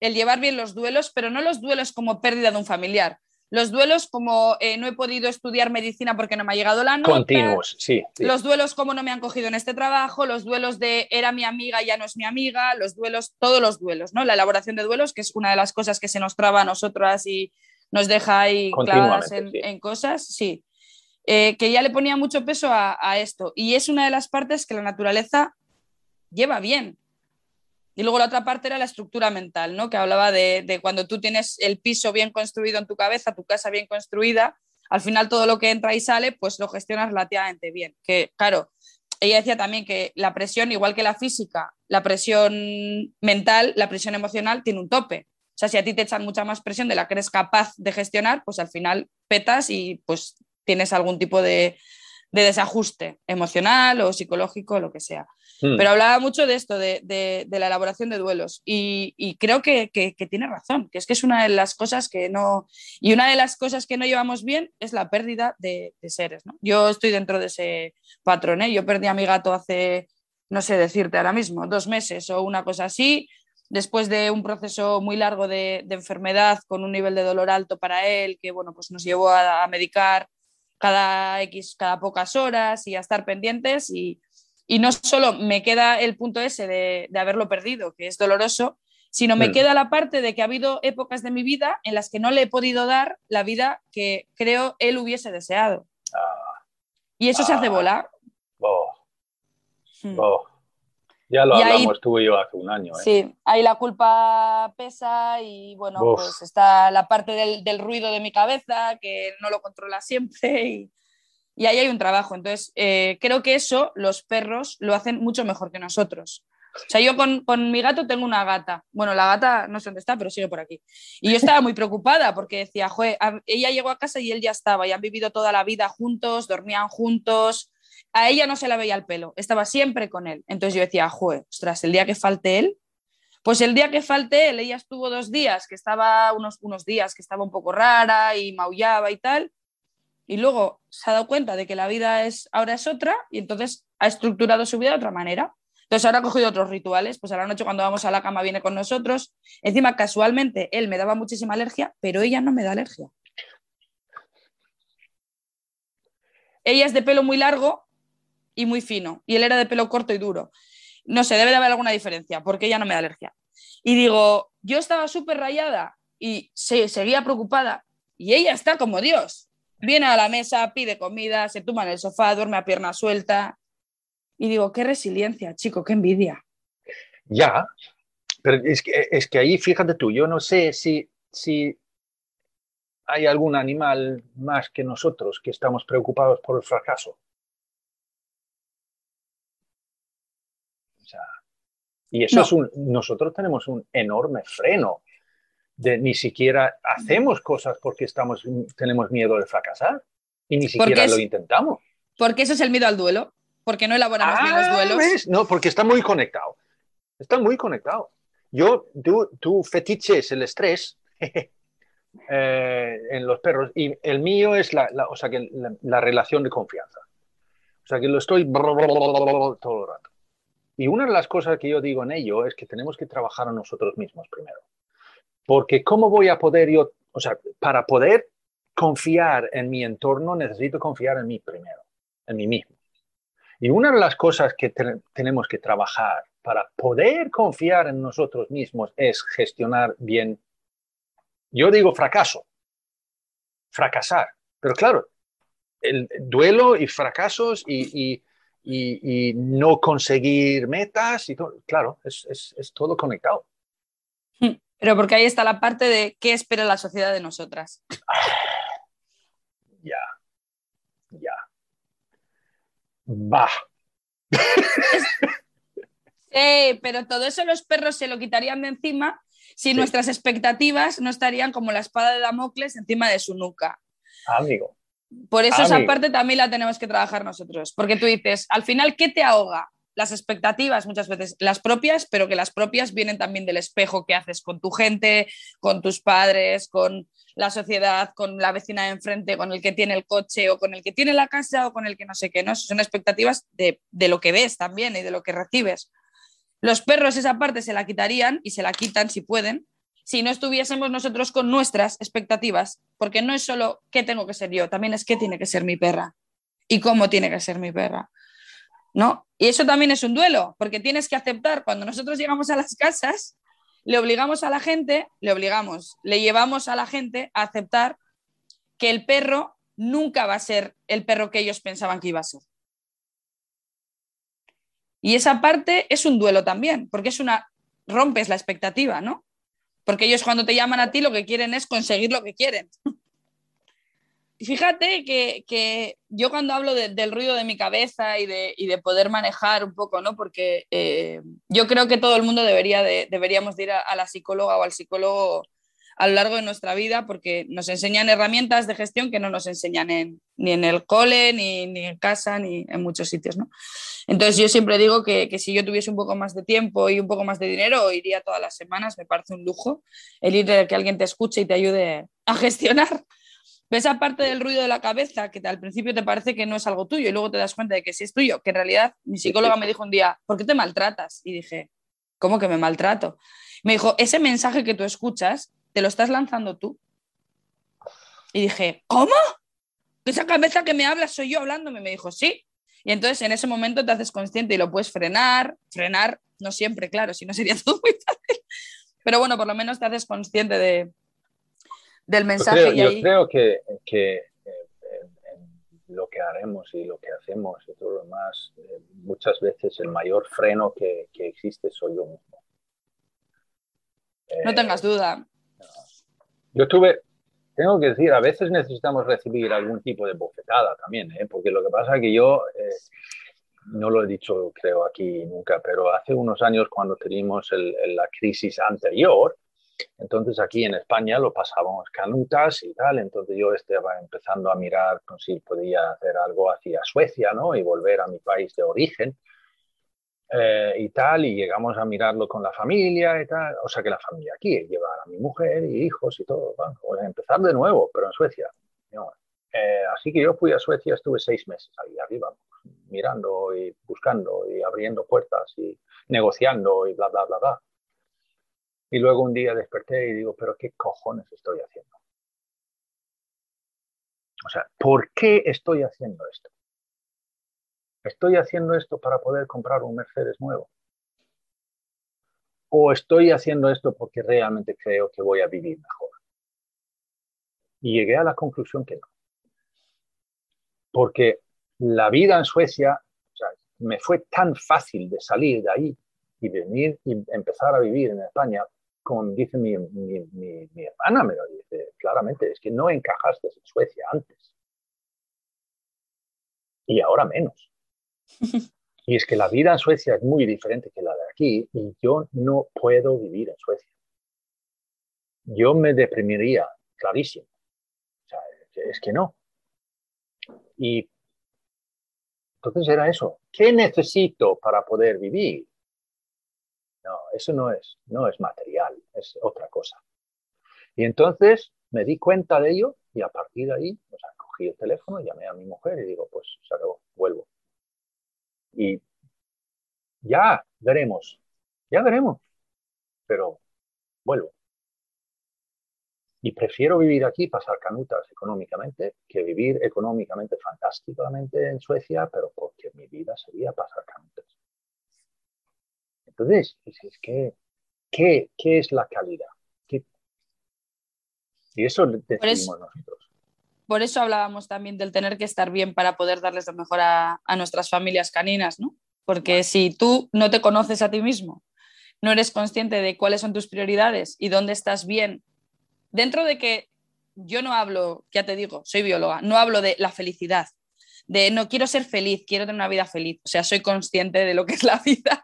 El llevar bien los duelos, pero no los duelos como pérdida de un familiar. Los duelos como eh, no he podido estudiar medicina porque no me ha llegado la nota. Continuos, sí, Los duelos como no me han cogido en este trabajo, los duelos de era mi amiga, ya no es mi amiga, los duelos, todos los duelos, ¿no? La elaboración de duelos, que es una de las cosas que se nos traba a nosotras y nos deja ahí clavadas en, cosas, sí. Eh, que ya le ponía mucho peso a, esto. Y es una de las partes que la naturaleza lleva bien. Y luego la otra parte era la estructura mental, ¿no? que hablaba de, cuando tú tienes el piso bien construido en tu cabeza, tu casa bien construida, al final todo lo que entra y sale, pues lo gestionas relativamente bien. Que claro, ella decía también que la presión, igual que la física, la presión mental, la presión emocional tiene un tope. O sea, si a ti te echan mucha más presión de la que eres capaz de gestionar, pues al final petas y pues tienes algún tipo de, de desajuste emocional o psicológico, lo que sea. Hmm. Pero hablaba mucho de esto, de, la elaboración de duelos y, creo que, tiene razón, que es que es una de las cosas que no... Y una de las cosas que no llevamos bien es la pérdida de, seres. Yo estoy dentro de ese patrón. ¿eh? Yo perdí a mi gato hace, no sé decirte ahora mismo, dos meses o una cosa así después de un proceso muy largo de, enfermedad con un nivel de dolor alto para él, que bueno, pues nos llevó a medicar cada X, cada pocas horas y a estar pendientes y, no solo me queda el punto ese de, haberlo perdido, que es doloroso, sino me queda la parte de que ha habido épocas de mi vida en las que no le he podido dar la vida que creo él hubiese deseado. Ah. y eso se hace ah. volar. Oh. Hmm. Oh. Ya lo hablamos tú y yo hace un año. ¿eh? Sí, ahí la culpa pesa y bueno, pues está la parte del, ruido de mi cabeza que no lo controla siempre y, ahí hay un trabajo. Entonces, eh, creo que eso los perros lo hacen mucho mejor que nosotros. O sea, yo con, con, mi gato tengo una gata. Bueno, la gata no sé dónde está, pero sigue por aquí. Y yo estaba muy preocupada porque decía, joder, ella llegó a casa y él ya estaba, y han vivido toda la vida juntos, dormían juntos. A ella no se la veía el pelo, estaba siempre con él. Entonces yo decía, joder, ostras, el día que falte él, pues el día que falte él, ella estuvo dos días, que estaba unos, unos días, que estaba un poco rara y maullaba y tal. Y luego se ha dado cuenta de que la vida es, ahora es otra y entonces ha estructurado su vida de otra manera. Entonces ahora ha cogido otros rituales, pues a la noche cuando vamos a la cama viene con nosotros. Encima, casualmente, él me daba muchísima alergia, pero ella no me da alergia. Ella es de pelo muy largo y muy fino, y él era de pelo corto y duro. No sé, debe de haber alguna diferencia, porque ella no me da alergia. Y digo, yo estaba súper rayada y se, seguía preocupada, y ella está como Dios. Viene a la mesa, pide comida, se tumba en el sofá, duerme a pierna suelta, y digo, qué resiliencia, chico, qué envidia. Ya, pero es que, es que ahí fíjate tú, yo no sé si, si hay algún animal más que nosotros que estamos preocupados por el fracaso. Y eso es un, nosotros tenemos un enorme freno de ni siquiera hacemos cosas porque estamos, tenemos miedo de fracasar y ni siquiera lo intentamos. Porque eso es el miedo al duelo porque no elaboramos bien los ah, duelos. No, porque está muy conectado. Está muy conectado. Yo, tu, fetiche es el estrés eh, en los perros y el mío es la, o sea, que la, relación de confianza. O sea, que lo estoy todo el rato. Y una de las cosas que yo digo en ello es que tenemos que trabajar a nosotros mismos primero. Porque ¿cómo voy a poder yo, o sea, para poder confiar en mi entorno necesito confiar en mí primero, en mí mismo. Y una de las cosas que tenemos que trabajar para poder confiar en nosotros mismos es gestionar bien, yo digo fracaso, fracasar, pero claro, el duelo y fracasos y, no conseguir metas, y todo, claro, es, es todo conectado. Hmm, pero porque ahí está la parte de qué espera la sociedad de nosotras. Ya, ya. Va. Sí, pero todo eso los perros se lo quitarían de encima si nuestras expectativas no estarían como la espada de Damocles encima de su nuca. Amigo. Por eso esa parte también la tenemos que trabajar nosotros, porque tú dices, al final, ¿qué te ahoga? Las expectativas muchas veces, las propias, pero que las propias vienen también del espejo que haces con tu gente, con tus padres, con la sociedad, con la vecina de enfrente, con el que tiene el coche o con el que tiene la casa o con el que no sé qué, ¿no? Son expectativas de, lo que ves también y de lo que recibes. Los perros esa parte se la quitarían y se la quitan si pueden, si no estuviésemos nosotros con nuestras expectativas, porque no es solo qué tengo que ser yo, también es qué tiene que ser mi perra y cómo tiene que ser mi perra. ¿No? Y eso también es un duelo, porque tienes que aceptar cuando nosotros llegamos a las casas le obligamos a la gente, le obligamos, le llevamos a la gente a aceptar que el perro nunca va a ser el perro que ellos pensaban que iba a ser. Y esa parte es un duelo también, porque es una rompes la expectativa, ¿no? Porque ellos cuando te llaman a ti lo que quieren es conseguir lo que quieren. fíjate que, yo cuando hablo del ruido de mi cabeza y de, poder manejar un poco, ¿no? Porque eh, yo creo que todo el mundo debería deberíamos ir a, la psicóloga o al psicólogo a lo largo de nuestra vida porque nos enseñan herramientas de gestión que no nos enseñan ni en el cole, ni, en casa, ni en muchos sitios, ¿no? Entonces yo siempre digo que, que, si yo tuviese un poco más de tiempo y un poco más de dinero, iría todas las semanas, me parece un lujo el ir que alguien te escuche y te ayude a gestionar esa parte del ruido de la cabeza que al principio te parece que no es algo tuyo y luego te das cuenta de que sí es tuyo, que en realidad mi psicóloga me dijo un día, ¿por qué te maltratas? Y dije, ¿cómo que me maltrato? Me dijo, ese mensaje que tú escuchas, te lo estás lanzando tú. Y dije, ¿cómo? Esa cabeza que me habla soy yo hablándome. Me dijo, sí. Y entonces en ese momento te haces consciente y lo puedes frenar, frenar, no siempre, claro, si no sería todo muy fácil. Pero bueno, por lo menos te haces consciente de, del mensaje. Yo creo, que, que eh, lo que haremos y lo que hacemos y todo lo demás, eh, muchas veces el mayor freno que, que existe soy yo mismo. no tengas duda. Eh, yo tuve, tengo que decir, a veces necesitamos recibir algún tipo de bofetada también, porque lo que pasa es que yo no lo he dicho creo aquí nunca, pero hace unos años cuando teníamos la crisis anterior, entonces aquí en España lo pasábamos canutas y tal, entonces yo estaba empezando a mirar si podía hacer algo hacia Suecia, ¿no? Y volver a mi país de origen. Eh, y tal, y llegamos a mirarlo con la familia y tal, o sea que la familia aquí, llevar a mi mujer y hijos y todo, bueno, a empezar de nuevo, pero en Suecia. Eh, así que yo fui a Suecia, estuve seis meses ahí arriba, mirando y buscando y abriendo puertas y negociando y bla, bla, bla, bla. Y luego un día desperté y digo, pero ¿qué cojones estoy haciendo? O sea, ¿por qué estoy haciendo esto? ¿Estoy haciendo esto para poder comprar un Mercedes nuevo? ¿O estoy haciendo esto porque realmente creo que voy a vivir mejor? Y llegué a la conclusión que no. Porque la vida en Suecia o sea, me fue tan fácil de salir de ahí y venir y empezar a vivir en España como dice mi, hermana, me lo dice claramente, es que no encajaste en Suecia antes. Y ahora menos. Y es que la vida en Suecia es muy diferente que la de aquí y yo no puedo vivir en Suecia. Yo me deprimiría, clarísimo. O sea, es que no. Y entonces era eso. ¿Qué necesito para poder vivir? No, eso no es, no es material, es otra cosa. Y entonces me di cuenta de ello y a partir de ahí, o sea, cogí el teléfono, llamé a mi mujer y digo, pues se acabó, vuelvo. Y ya veremos, ya veremos, pero vuelvo. Y prefiero vivir aquí, pasar canutas económicamente, que vivir económicamente fantásticamente en Suecia, pero porque mi vida sería pasar canutas. Entonces, es que, ¿qué, es la calidad? Y eso decidimos nosotros. Por eso hablábamos también del tener que estar bien para poder darles lo mejor a, nuestras familias caninas, ¿no? Porque si tú no te conoces a ti mismo, no eres consciente de cuáles son tus prioridades y dónde estás bien, dentro de que yo no hablo, ya te digo, soy bióloga, no hablo de la felicidad, de no quiero ser feliz, quiero tener una vida feliz, o sea, soy consciente de lo que es la vida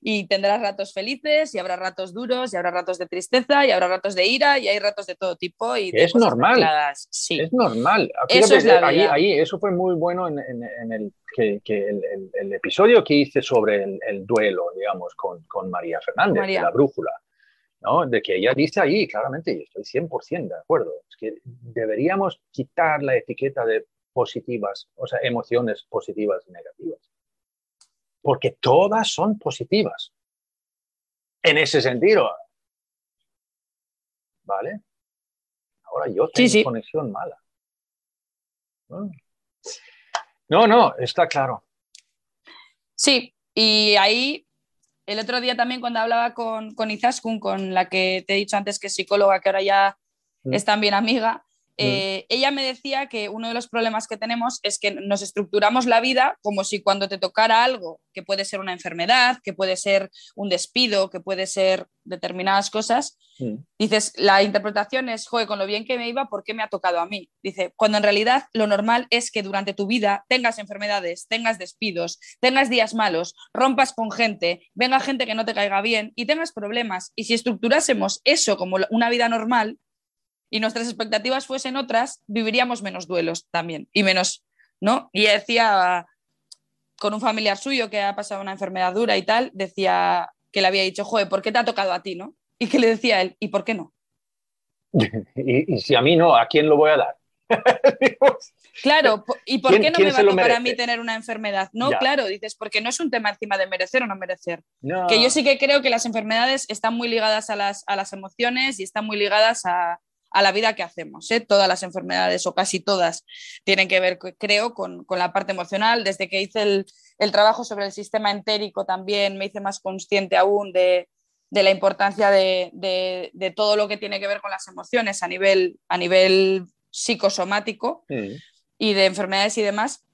y tendrás ratos felices y habrá ratos duros y habrá ratos de tristeza y habrá ratos de ira y hay ratos de todo tipo. Y es normal. Sí. Es normal. eso, es la ahí, ahí, eso fue muy bueno en, en, el, que, que el, el, episodio que hice sobre el, duelo, digamos, con, con María Fernández, de la brújula. ¿no? De que ella dice ahí claramente, y estoy 100% de acuerdo, es que deberíamos quitar la etiqueta de positivas, o sea, emociones positivas y negativas porque todas son positivas. En ese sentido. ¿Vale? Ahora yo tengo conexión mala. No, no, está claro. Sí, y ahí el otro día también cuando hablaba con, con Izaskun, con la que te he dicho antes que es psicóloga, que ahora ya mm. es también amiga, eh, ella me decía que uno de los problemas que tenemos es que nos estructuramos la vida como si cuando te tocara algo, que puede ser una enfermedad, que puede ser un despido, que puede ser determinadas cosas, dices, la interpretación es, joder, con lo bien que me iba, ¿por qué me ha tocado a mí? Dice, cuando en realidad lo normal es que durante tu vida tengas enfermedades, tengas despidos, tengas días malos, rompas con gente, venga gente que no te caiga bien y tengas problemas. Y si estructurásemos eso como una vida normal, y nuestras expectativas fuesen otras, viviríamos menos duelos también y menos, ¿no? Y decía con un familiar suyo que ha pasado una enfermedad dura y tal, decía que le había dicho, joder, ¿por qué te ha tocado a ti, no? Y que le decía él, ¿y por qué no? y, si a mí no, ¿a quién lo voy a dar? claro, ¿y por qué no me va a tocar a mí tener una enfermedad? No, claro, dices, porque no es un tema encima de merecer o no merecer. Que yo sí que creo que las enfermedades están muy ligadas a las, a las emociones y están muy ligadas a, a la vida que hacemos. ¿eh? Todas las enfermedades o casi todas tienen que ver, creo, con, la parte emocional. Desde que hice el, trabajo sobre el sistema entérico también me hice más consciente aún de, la importancia de, todo lo que tiene que ver con las emociones a nivel, a nivel psicosomático y de enfermedades y demás.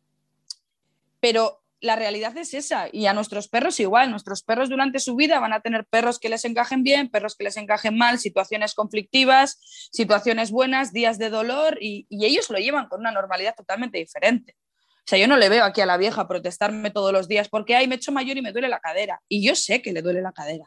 Pero la realidad es esa. Y a nuestros perros igual. Nuestros perros durante su vida van a tener perros que les encajen bien, perros que les encajen mal, situaciones conflictivas, situaciones buenas, días de dolor y, ellos lo llevan con una normalidad totalmente diferente. O sea, yo no le veo aquí a la vieja protestarme todos los días porque, ay, me he hecho mayor y me duele la cadera. Y yo sé que le duele la cadera.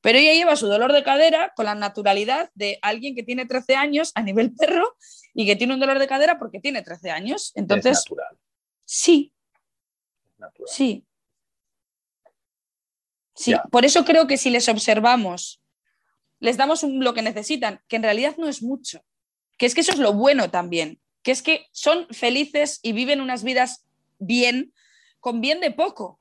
Pero ella lleva su dolor de cadera con la naturalidad de alguien que tiene 13 años a nivel perro y que tiene un dolor de cadera porque tiene 13 años. Entonces, es natural. Sí. Natural. Sí. Sí, Ya. por eso creo que si les observamos, les damos un- lo que necesitan, que en realidad no es mucho, que es que eso es lo bueno también, que es que son felices y viven unas vidas bien, con bien de poco.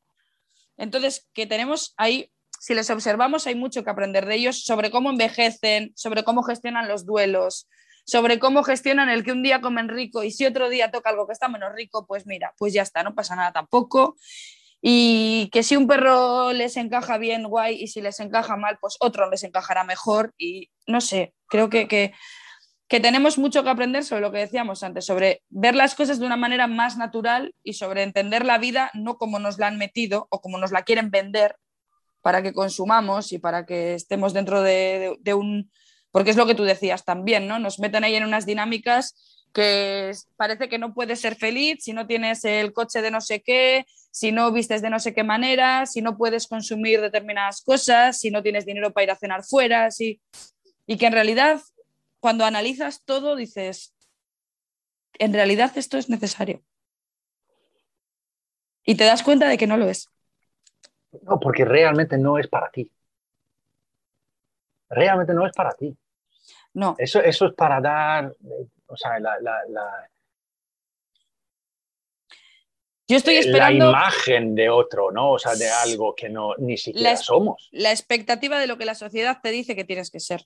Entonces, que tenemos ahí, si les observamos, hay mucho que aprender de ellos sobre cómo envejecen, sobre cómo gestionan los duelos, sobre cómo gestionan el que un día comen rico y si otro día toca algo que está menos rico, pues mira, pues ya está, no pasa nada tampoco. Y que si un perro les encaja bien, guay, y si les encaja mal, pues otro les encajará mejor. Y no sé, creo que, que, que tenemos mucho que aprender sobre lo que decíamos antes, sobre ver las cosas de una manera más natural y sobre entender la vida no como nos la han metido o como nos la quieren vender para que consumamos y para que estemos dentro de, de- de un... Porque es lo que tú decías también, ¿no? Nos meten ahí en unas dinámicas que parece que no puedes ser feliz si no tienes el coche de no sé qué, si no vistes de no sé qué manera, si no puedes consumir determinadas cosas, si no tienes dinero para ir a cenar fuera, si... y que en realidad cuando analizas todo dices, en realidad esto es necesario. Y te das cuenta de que no lo es. No, porque realmente no es para ti. Realmente no es para ti. No, Eso, eso es para dar, o sea, la, la- la- yo estoy la esperando imagen de otro, ¿no? O sea, de algo que no ni siquiera La somos. la expectativa de lo que la sociedad te dice que tienes que ser.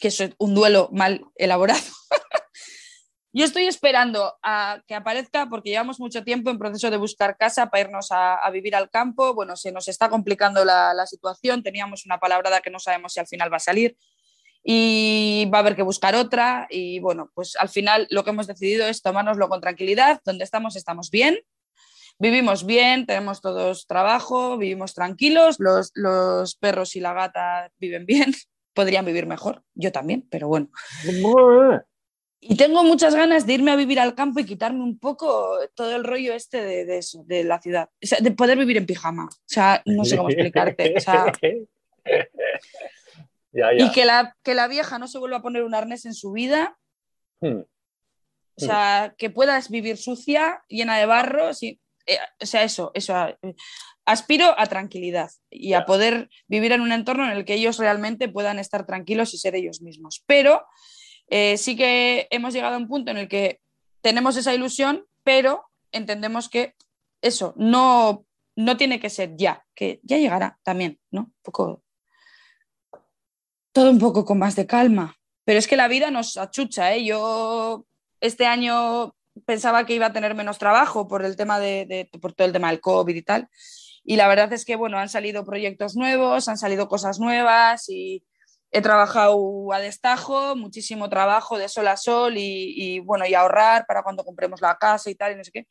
Que es un duelo mal elaborado. Yo estoy esperando a que aparezca, porque llevamos mucho tiempo en proceso de buscar casa para irnos a, a vivir al campo. Bueno, se nos está complicando la, la situación. Teníamos una palabrada que no sabemos si al final va a salir y va a haber que buscar otra. Y bueno, pues al final lo que hemos decidido es tomárnoslo con tranquilidad. Donde estamos, estamos bien. Vivimos bien, tenemos todos trabajo, vivimos tranquilos. Los, los perros y la gata viven bien. Podrían vivir mejor. Yo también, pero bueno. Y tengo muchas ganas de irme a vivir al campo y quitarme un poco todo el rollo este de, de eso, de la ciudad. O sea, de poder vivir en pijama. O sea, no sé cómo explicarte. O sea, ya, ya. y que la, que la vieja no se vuelva a poner un arnés en su vida. Hmm. O sea, que puedas vivir sucia, llena de barro. sí. Eh, o sea, eso, eso. eh, Aspiro a tranquilidad y a poder vivir en un entorno en el que ellos realmente puedan estar tranquilos y ser ellos mismos. Pero eh, sí que hemos llegado a un punto en el que tenemos esa ilusión, pero entendemos que eso no, no tiene que ser ya, que ya llegará también, ¿no? Un poco, todo un poco con más de calma. Pero es que la vida nos achucha, ¿eh? Yo este año pensaba que iba a tener menos trabajo por el tema de, de- por todo el tema del COVID y tal. Y la verdad es que, bueno, han salido proyectos nuevos, han salido cosas nuevas y he trabajado a destajo, muchísimo trabajo de sol a sol y, y, bueno, y ahorrar para cuando compremos la casa y tal y no sé qué.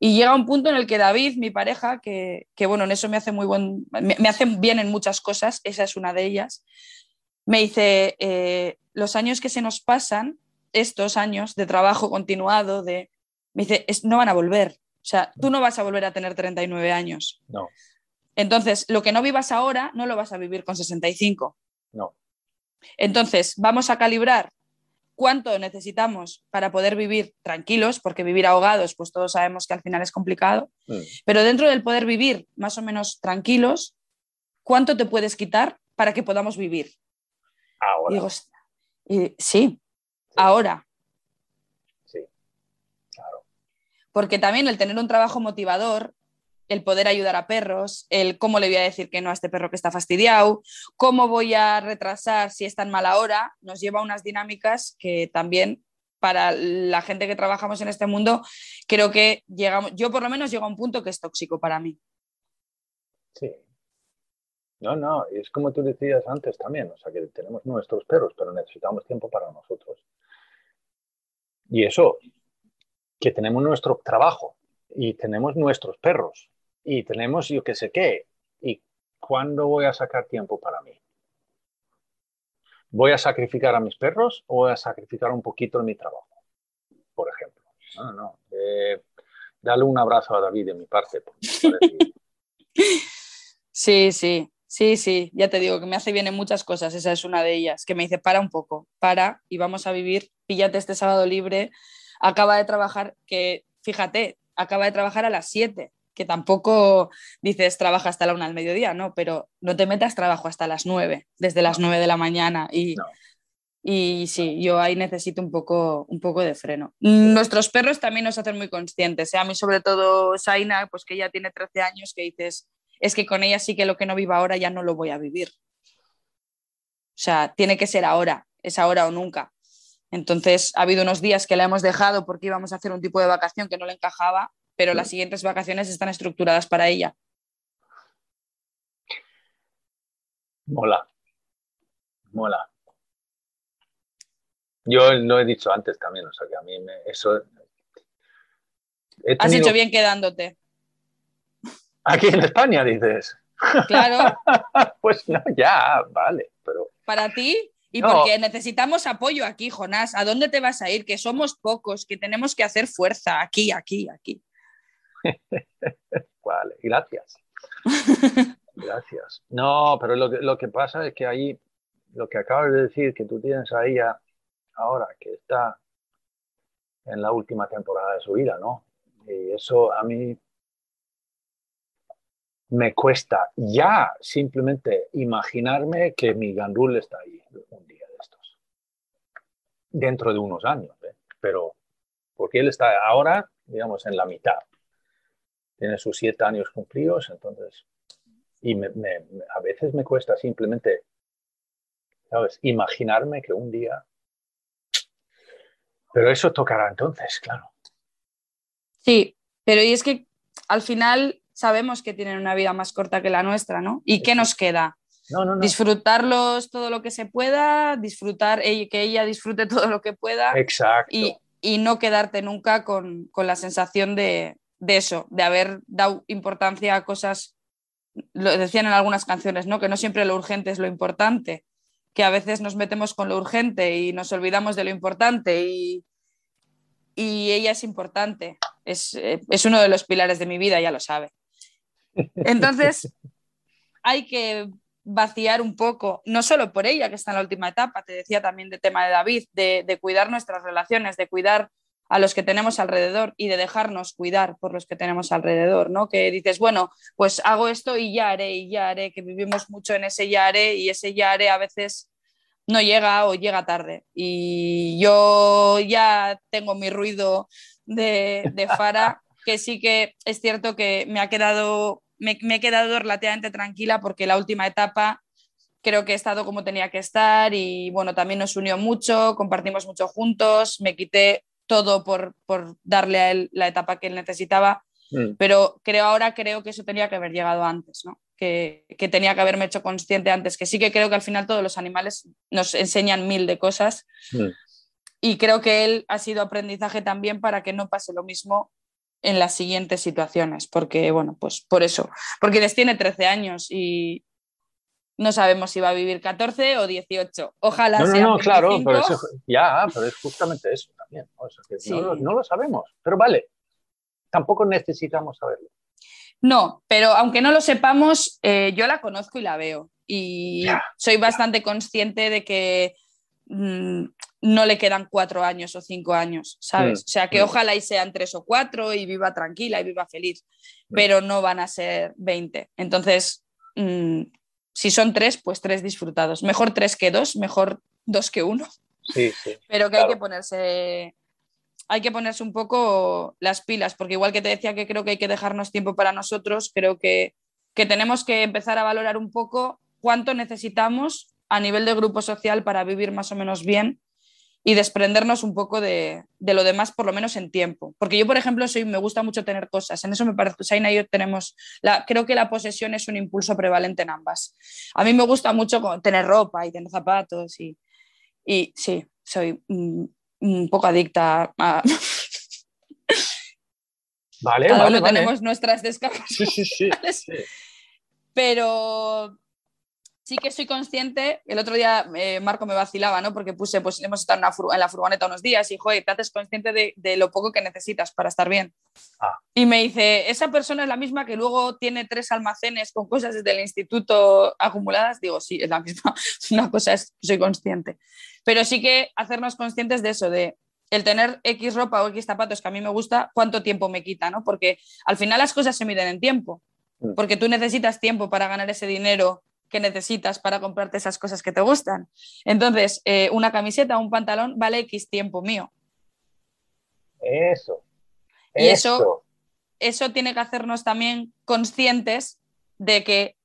Y llega un punto en el que David, mi pareja, que, que bueno, en eso me hace muy buen, me, me hace bien en muchas cosas, esa es una de ellas, me dice, eh, los años que se nos pasan, estos años de trabajo continuado, de, me dice, "es- no van a volver. O sea, tú no vas a volver a tener 39 años. No, Entonces, lo que no vivas ahora, no lo vas a vivir con 65. no. Entonces, vamos a calibrar cuánto necesitamos para poder vivir tranquilos, porque vivir ahogados, pues todos sabemos que al final es complicado, Hmm. pero dentro del poder vivir más o menos tranquilos, ¿cuánto te puedes quitar para que podamos vivir? Ahora. digo, sí, ahora, Sí, claro. porque también el tener un trabajo motivador, el poder ayudar a perros, el cómo le voy a decir que no a este perro que está fastidiado, cómo voy a retrasar si es tan mala hora, nos lleva a unas dinámicas que también para la gente que trabajamos en este mundo, creo que llegamos, yo por lo menos llego a un punto que es tóxico para mí. Sí. No, no, es como tú decías antes también, o sea, que tenemos nuestros perros, pero necesitamos tiempo para nosotros. Y eso, que tenemos nuestro trabajo y tenemos nuestros perros y tenemos yo qué sé qué. ¿Y cuándo voy a sacar tiempo para mí? ¿Voy a sacrificar a mis perros o voy a sacrificar un poquito mi trabajo? Por ejemplo. No, no. eh, Dale un abrazo a David de mi parte. sí, sí, sí, sí, ya te digo que me hace bien en muchas cosas, esa es una de ellas, que me dice, para un poco, para y vamos a vivir, píllate este sábado libre, acaba de trabajar, que fíjate, acaba de trabajar a las 7, que tampoco dices trabaja hasta la una al mediodía, no, pero no te metas trabajo hasta las 9, desde las 9 de la mañana y... Y sí, yo ahí necesito un poco, un poco de freno. Nuestros perros también nos hacen muy conscientes. ¿eh? A mí, sobre todo, Saina, pues que ya tiene 13 años, que dices, es que con ella sí que lo que no viva ahora ya no lo voy a vivir. O sea, tiene que ser ahora, es ahora o nunca. Entonces, ha habido unos días que la hemos dejado porque íbamos a hacer un tipo de vacación que no le encajaba, pero las siguientes vacaciones están estructuradas para ella. Mola. Mola. Yo lo he dicho antes también, o sea que a mí me, eso... Has hecho bien quedándote. Aquí en España, dices. Claro. pues no, ya, vale, pero... Para ti y porque necesitamos apoyo aquí, Jonás. ¿A dónde te vas a ir? Que somos pocos, que tenemos que hacer fuerza aquí, aquí, aquí. vale, gracias. gracias. No, pero lo que, lo que pasa es que ahí, lo que acabas de decir, que tú tienes ahí a, ahora que está en la última temporada de su vida, ¿no? Y eso a mí me cuesta ya simplemente imaginarme que mi Gandul está ahí un día de estos. Dentro de unos años, ¿eh? pero porque él está ahora, digamos, en la mitad. Tiene sus siete años cumplidos, entonces, y a veces me cuesta simplemente, ¿sabes? Imaginarme que un día pero eso tocará entonces, claro. Sí, pero y es que al final sabemos que tienen una vida más corta que la nuestra, ¿no? ¿Y qué nos queda? Disfrutarlos todo lo que se pueda, disfrutar, que ella disfrute todo lo que pueda. Exacto. Y, no quedarte nunca con, la sensación de, de, eso, de haber dado importancia a cosas, lo decían en algunas canciones, ¿no? Que no siempre lo urgente es lo importante que a veces nos metemos con lo urgente y nos olvidamos de lo importante y, y ella es importante, es, es, uno de los pilares de mi vida, ya lo sabe. Entonces, hay que vaciar un poco, no solo por ella, que está en la última etapa, te decía también de tema de David, de, de cuidar nuestras relaciones, de cuidar a los que tenemos alrededor y de dejarnos cuidar por los que tenemos alrededor, ¿no? Que dices, bueno, pues hago esto y ya haré, y ya haré, que vivimos mucho en ese ya haré y ese ya haré a veces no llega o llega tarde. Y yo ya tengo mi ruido de, de Fara, que sí que es cierto que me ha quedado, me, me he quedado relativamente tranquila porque la última etapa creo que he estado como tenía que estar y bueno, también nos unió mucho, compartimos mucho juntos, me quité todo por, darle a él la etapa que él necesitaba, mm. pero creo ahora creo que eso tenía que haber llegado antes, ¿no? Que, tenía que haberme hecho consciente antes, que sí que creo que al final todos los animales nos enseñan mil de cosas mm. y creo que él ha sido aprendizaje también para que no pase lo mismo en las siguientes situaciones, porque bueno, pues por eso, porque les tiene 13 años y, no sabemos si va a vivir 14 o 18. Ojalá no, sea. No, no, claro, pero ya, pero es justamente eso también. no, lo sabemos, pero vale, tampoco necesitamos saberlo. No, pero aunque no lo sepamos, eh, yo la conozco y la veo. Y soy bastante consciente de que mm, no le quedan cuatro años o cinco años, ¿sabes? Mm, o sea, que mm. ojalá y sean tres o cuatro y viva tranquila y viva feliz, pero no van a ser 20. Entonces, si son tres, pues tres disfrutados. Mejor tres que dos, mejor dos que uno. Sí, sí. Pero que hay que ponerse hay que ponerse un poco las pilas, porque igual que te decía que creo que hay que dejarnos tiempo para nosotros, creo que, que tenemos que empezar a valorar un poco cuánto necesitamos a nivel de grupo social para vivir más o menos bien y desprendernos un poco de, lo demás, por lo menos en tiempo. Porque yo, por ejemplo, soy, me gusta mucho tener cosas. En eso me parece, Saina y yo tenemos, la, creo que la posesión es un impulso prevalente en ambas. A mí me gusta mucho tener ropa y tener zapatos y, y sí, soy un, poco adicta a... Vale, vale, tenemos nuestras descargas. Sí, sí, sí. Pero sí que soy consciente, el otro día eh, Marco me vacilaba, ¿no? Porque puse, pues hemos estado en, la furgoneta unos días y, joder, te haces consciente de, lo poco que necesitas para estar bien. Ah. Y me dice, esa persona es la misma que luego tiene tres almacenes con cosas desde el instituto acumuladas. Digo, sí, es la misma. Una cosa es, soy consciente. Pero sí que hacernos conscientes de eso, de el tener X ropa o X zapatos que a mí me gusta, cuánto tiempo me quita, ¿no? Porque al final las cosas se miden en tiempo. Mm. Porque tú necesitas tiempo para ganar ese dinero que necesitas para comprarte esas cosas que te gustan. Entonces, eh, una camiseta o un pantalón vale X tiempo mío. Eso. Y eso, eso tiene que hacernos también conscientes de que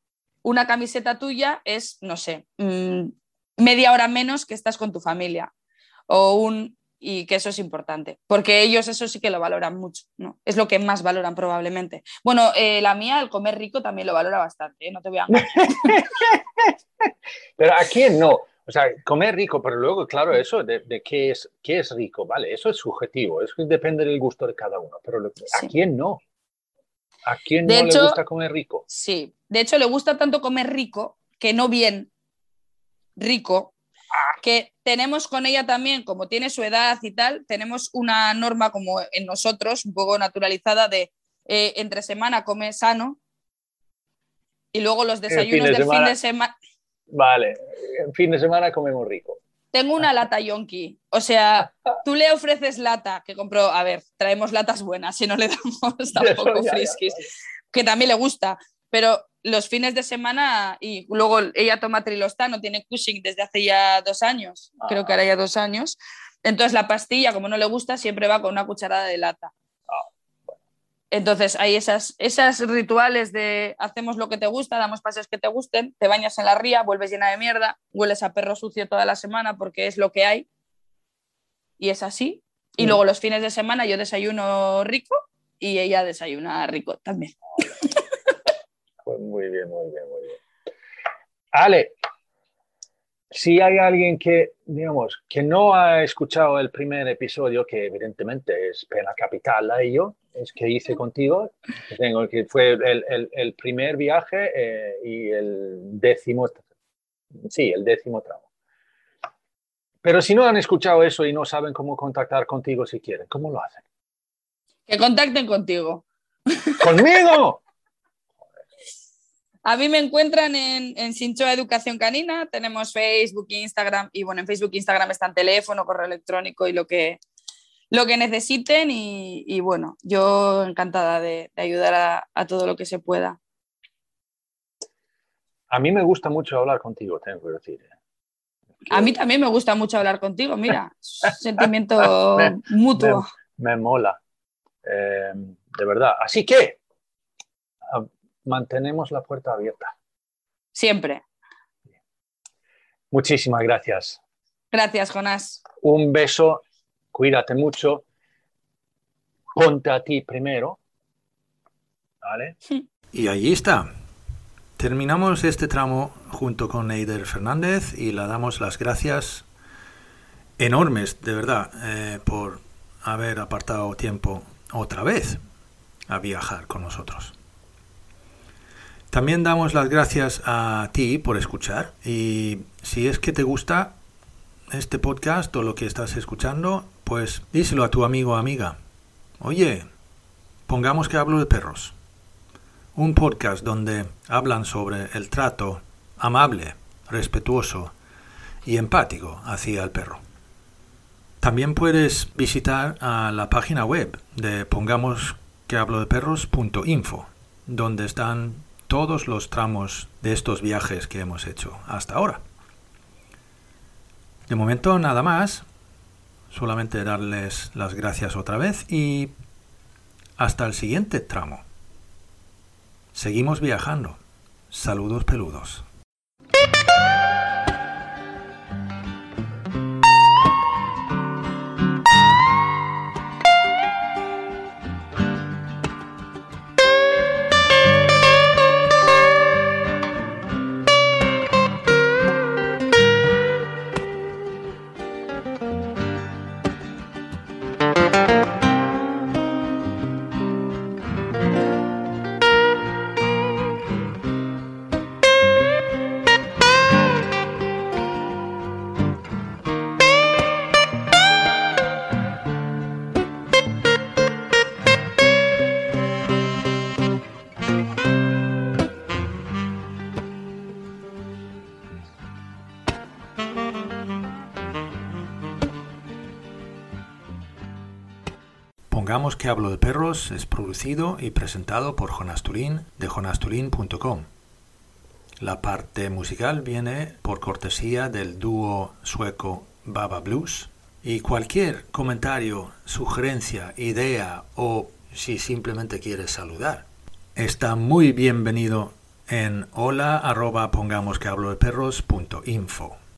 una camiseta tuya es, no sé, mm, media hora menos que estás con tu familia. O un, y que eso es importante, porque ellos eso sí que lo valoran mucho, ¿no? Es lo que más valoran probablemente. Bueno, eh, la mía, el comer rico, también lo valora bastante, ¿eh? no te voy a Pero a quién no, o sea, comer rico, pero luego, claro, eso de, qué, es, qué es rico, ¿vale? Eso es subjetivo, eso depende del gusto de cada uno, pero ¿a quién no? ¿A quién no le gusta comer rico? Sí, de hecho le gusta tanto comer rico que no bien rico, que tenemos con ella también, como tiene su edad y tal, tenemos una norma como en nosotros, un poco naturalizada de eh, entre semana come sano y luego los desayunos del fin de semana. Vale, en fin de semana comemos rico. Tengo una lata yonki, o sea, tú le ofreces lata, que compro, a ver, traemos latas buenas, si no le damos tampoco friskis, que también le gusta, pero los fines de semana y luego ella toma trilostano, tiene Cushing desde hace ya dos años, creo que ahora ya dos años. Entonces la pastilla, como no le gusta, siempre va con una cucharada de lata. Entonces hay esas, esas rituales de hacemos lo que te gusta, damos paseos que te gusten, te bañas en la ría, vuelves llena de mierda, hueles a perro sucio toda la semana porque es lo que hay. Y es así. Y mm. luego los fines de semana yo desayuno rico y ella desayuna rico también. Pues muy bien, muy bien, muy bien. Ale, si hay alguien que, digamos, que no ha escuchado el primer episodio, que evidentemente es pena capital a ello, es que hice contigo, que, tengo, que fue el, el, primer viaje eh, y el décimo, sí, el décimo tramo. Pero si no han escuchado eso y no saben cómo contactar contigo si quieren, ¿cómo lo hacen? Que contacten contigo. ¿Conmigo? A mí me encuentran en, en Sinchoa Educación Canina, tenemos Facebook, Instagram, y bueno, en Facebook e Instagram están teléfono, correo electrónico y lo que, lo que necesiten. Y, bueno, yo encantada de, ayudar a, todo lo que se pueda. A mí me gusta mucho hablar contigo, tengo que decir. ¿eh? A mí también me gusta mucho hablar contigo, mira, sentimiento mutuo. Me, mola, eh, de verdad. Así que mantenemos la puerta abierta. Siempre. Muchísimas gracias. Gracias, Jonás. Un beso, cuídate mucho. Ponte a ti primero. ¿Vale? Y allí está. Terminamos este tramo junto con Eider Fernández y le damos las gracias enormes, de verdad, eh, por haber apartado tiempo otra vez a viajar con nosotros. También damos las gracias a ti por escuchar y si es que te gusta este podcast o lo que estás escuchando, pues díselo a tu amigo o amiga. Oye, pongamos que hablo de perros. Un podcast donde hablan sobre el trato amable, respetuoso y empático hacia el perro. También puedes visitar a la página web de pongamos que hablo de perros.info, donde están todos los tramos de estos viajes que hemos hecho hasta ahora. De momento nada más, solamente darles las gracias otra vez y hasta el siguiente tramo. Seguimos viajando. Saludos peludos. Que hablo de perros es producido y presentado por Jonas Turín de jonasturin.com. La parte musical viene por cortesía del dúo sueco Baba Blues. Y cualquier comentario, sugerencia, idea o si simplemente quieres saludar, está muy bienvenido en hola hablo de info.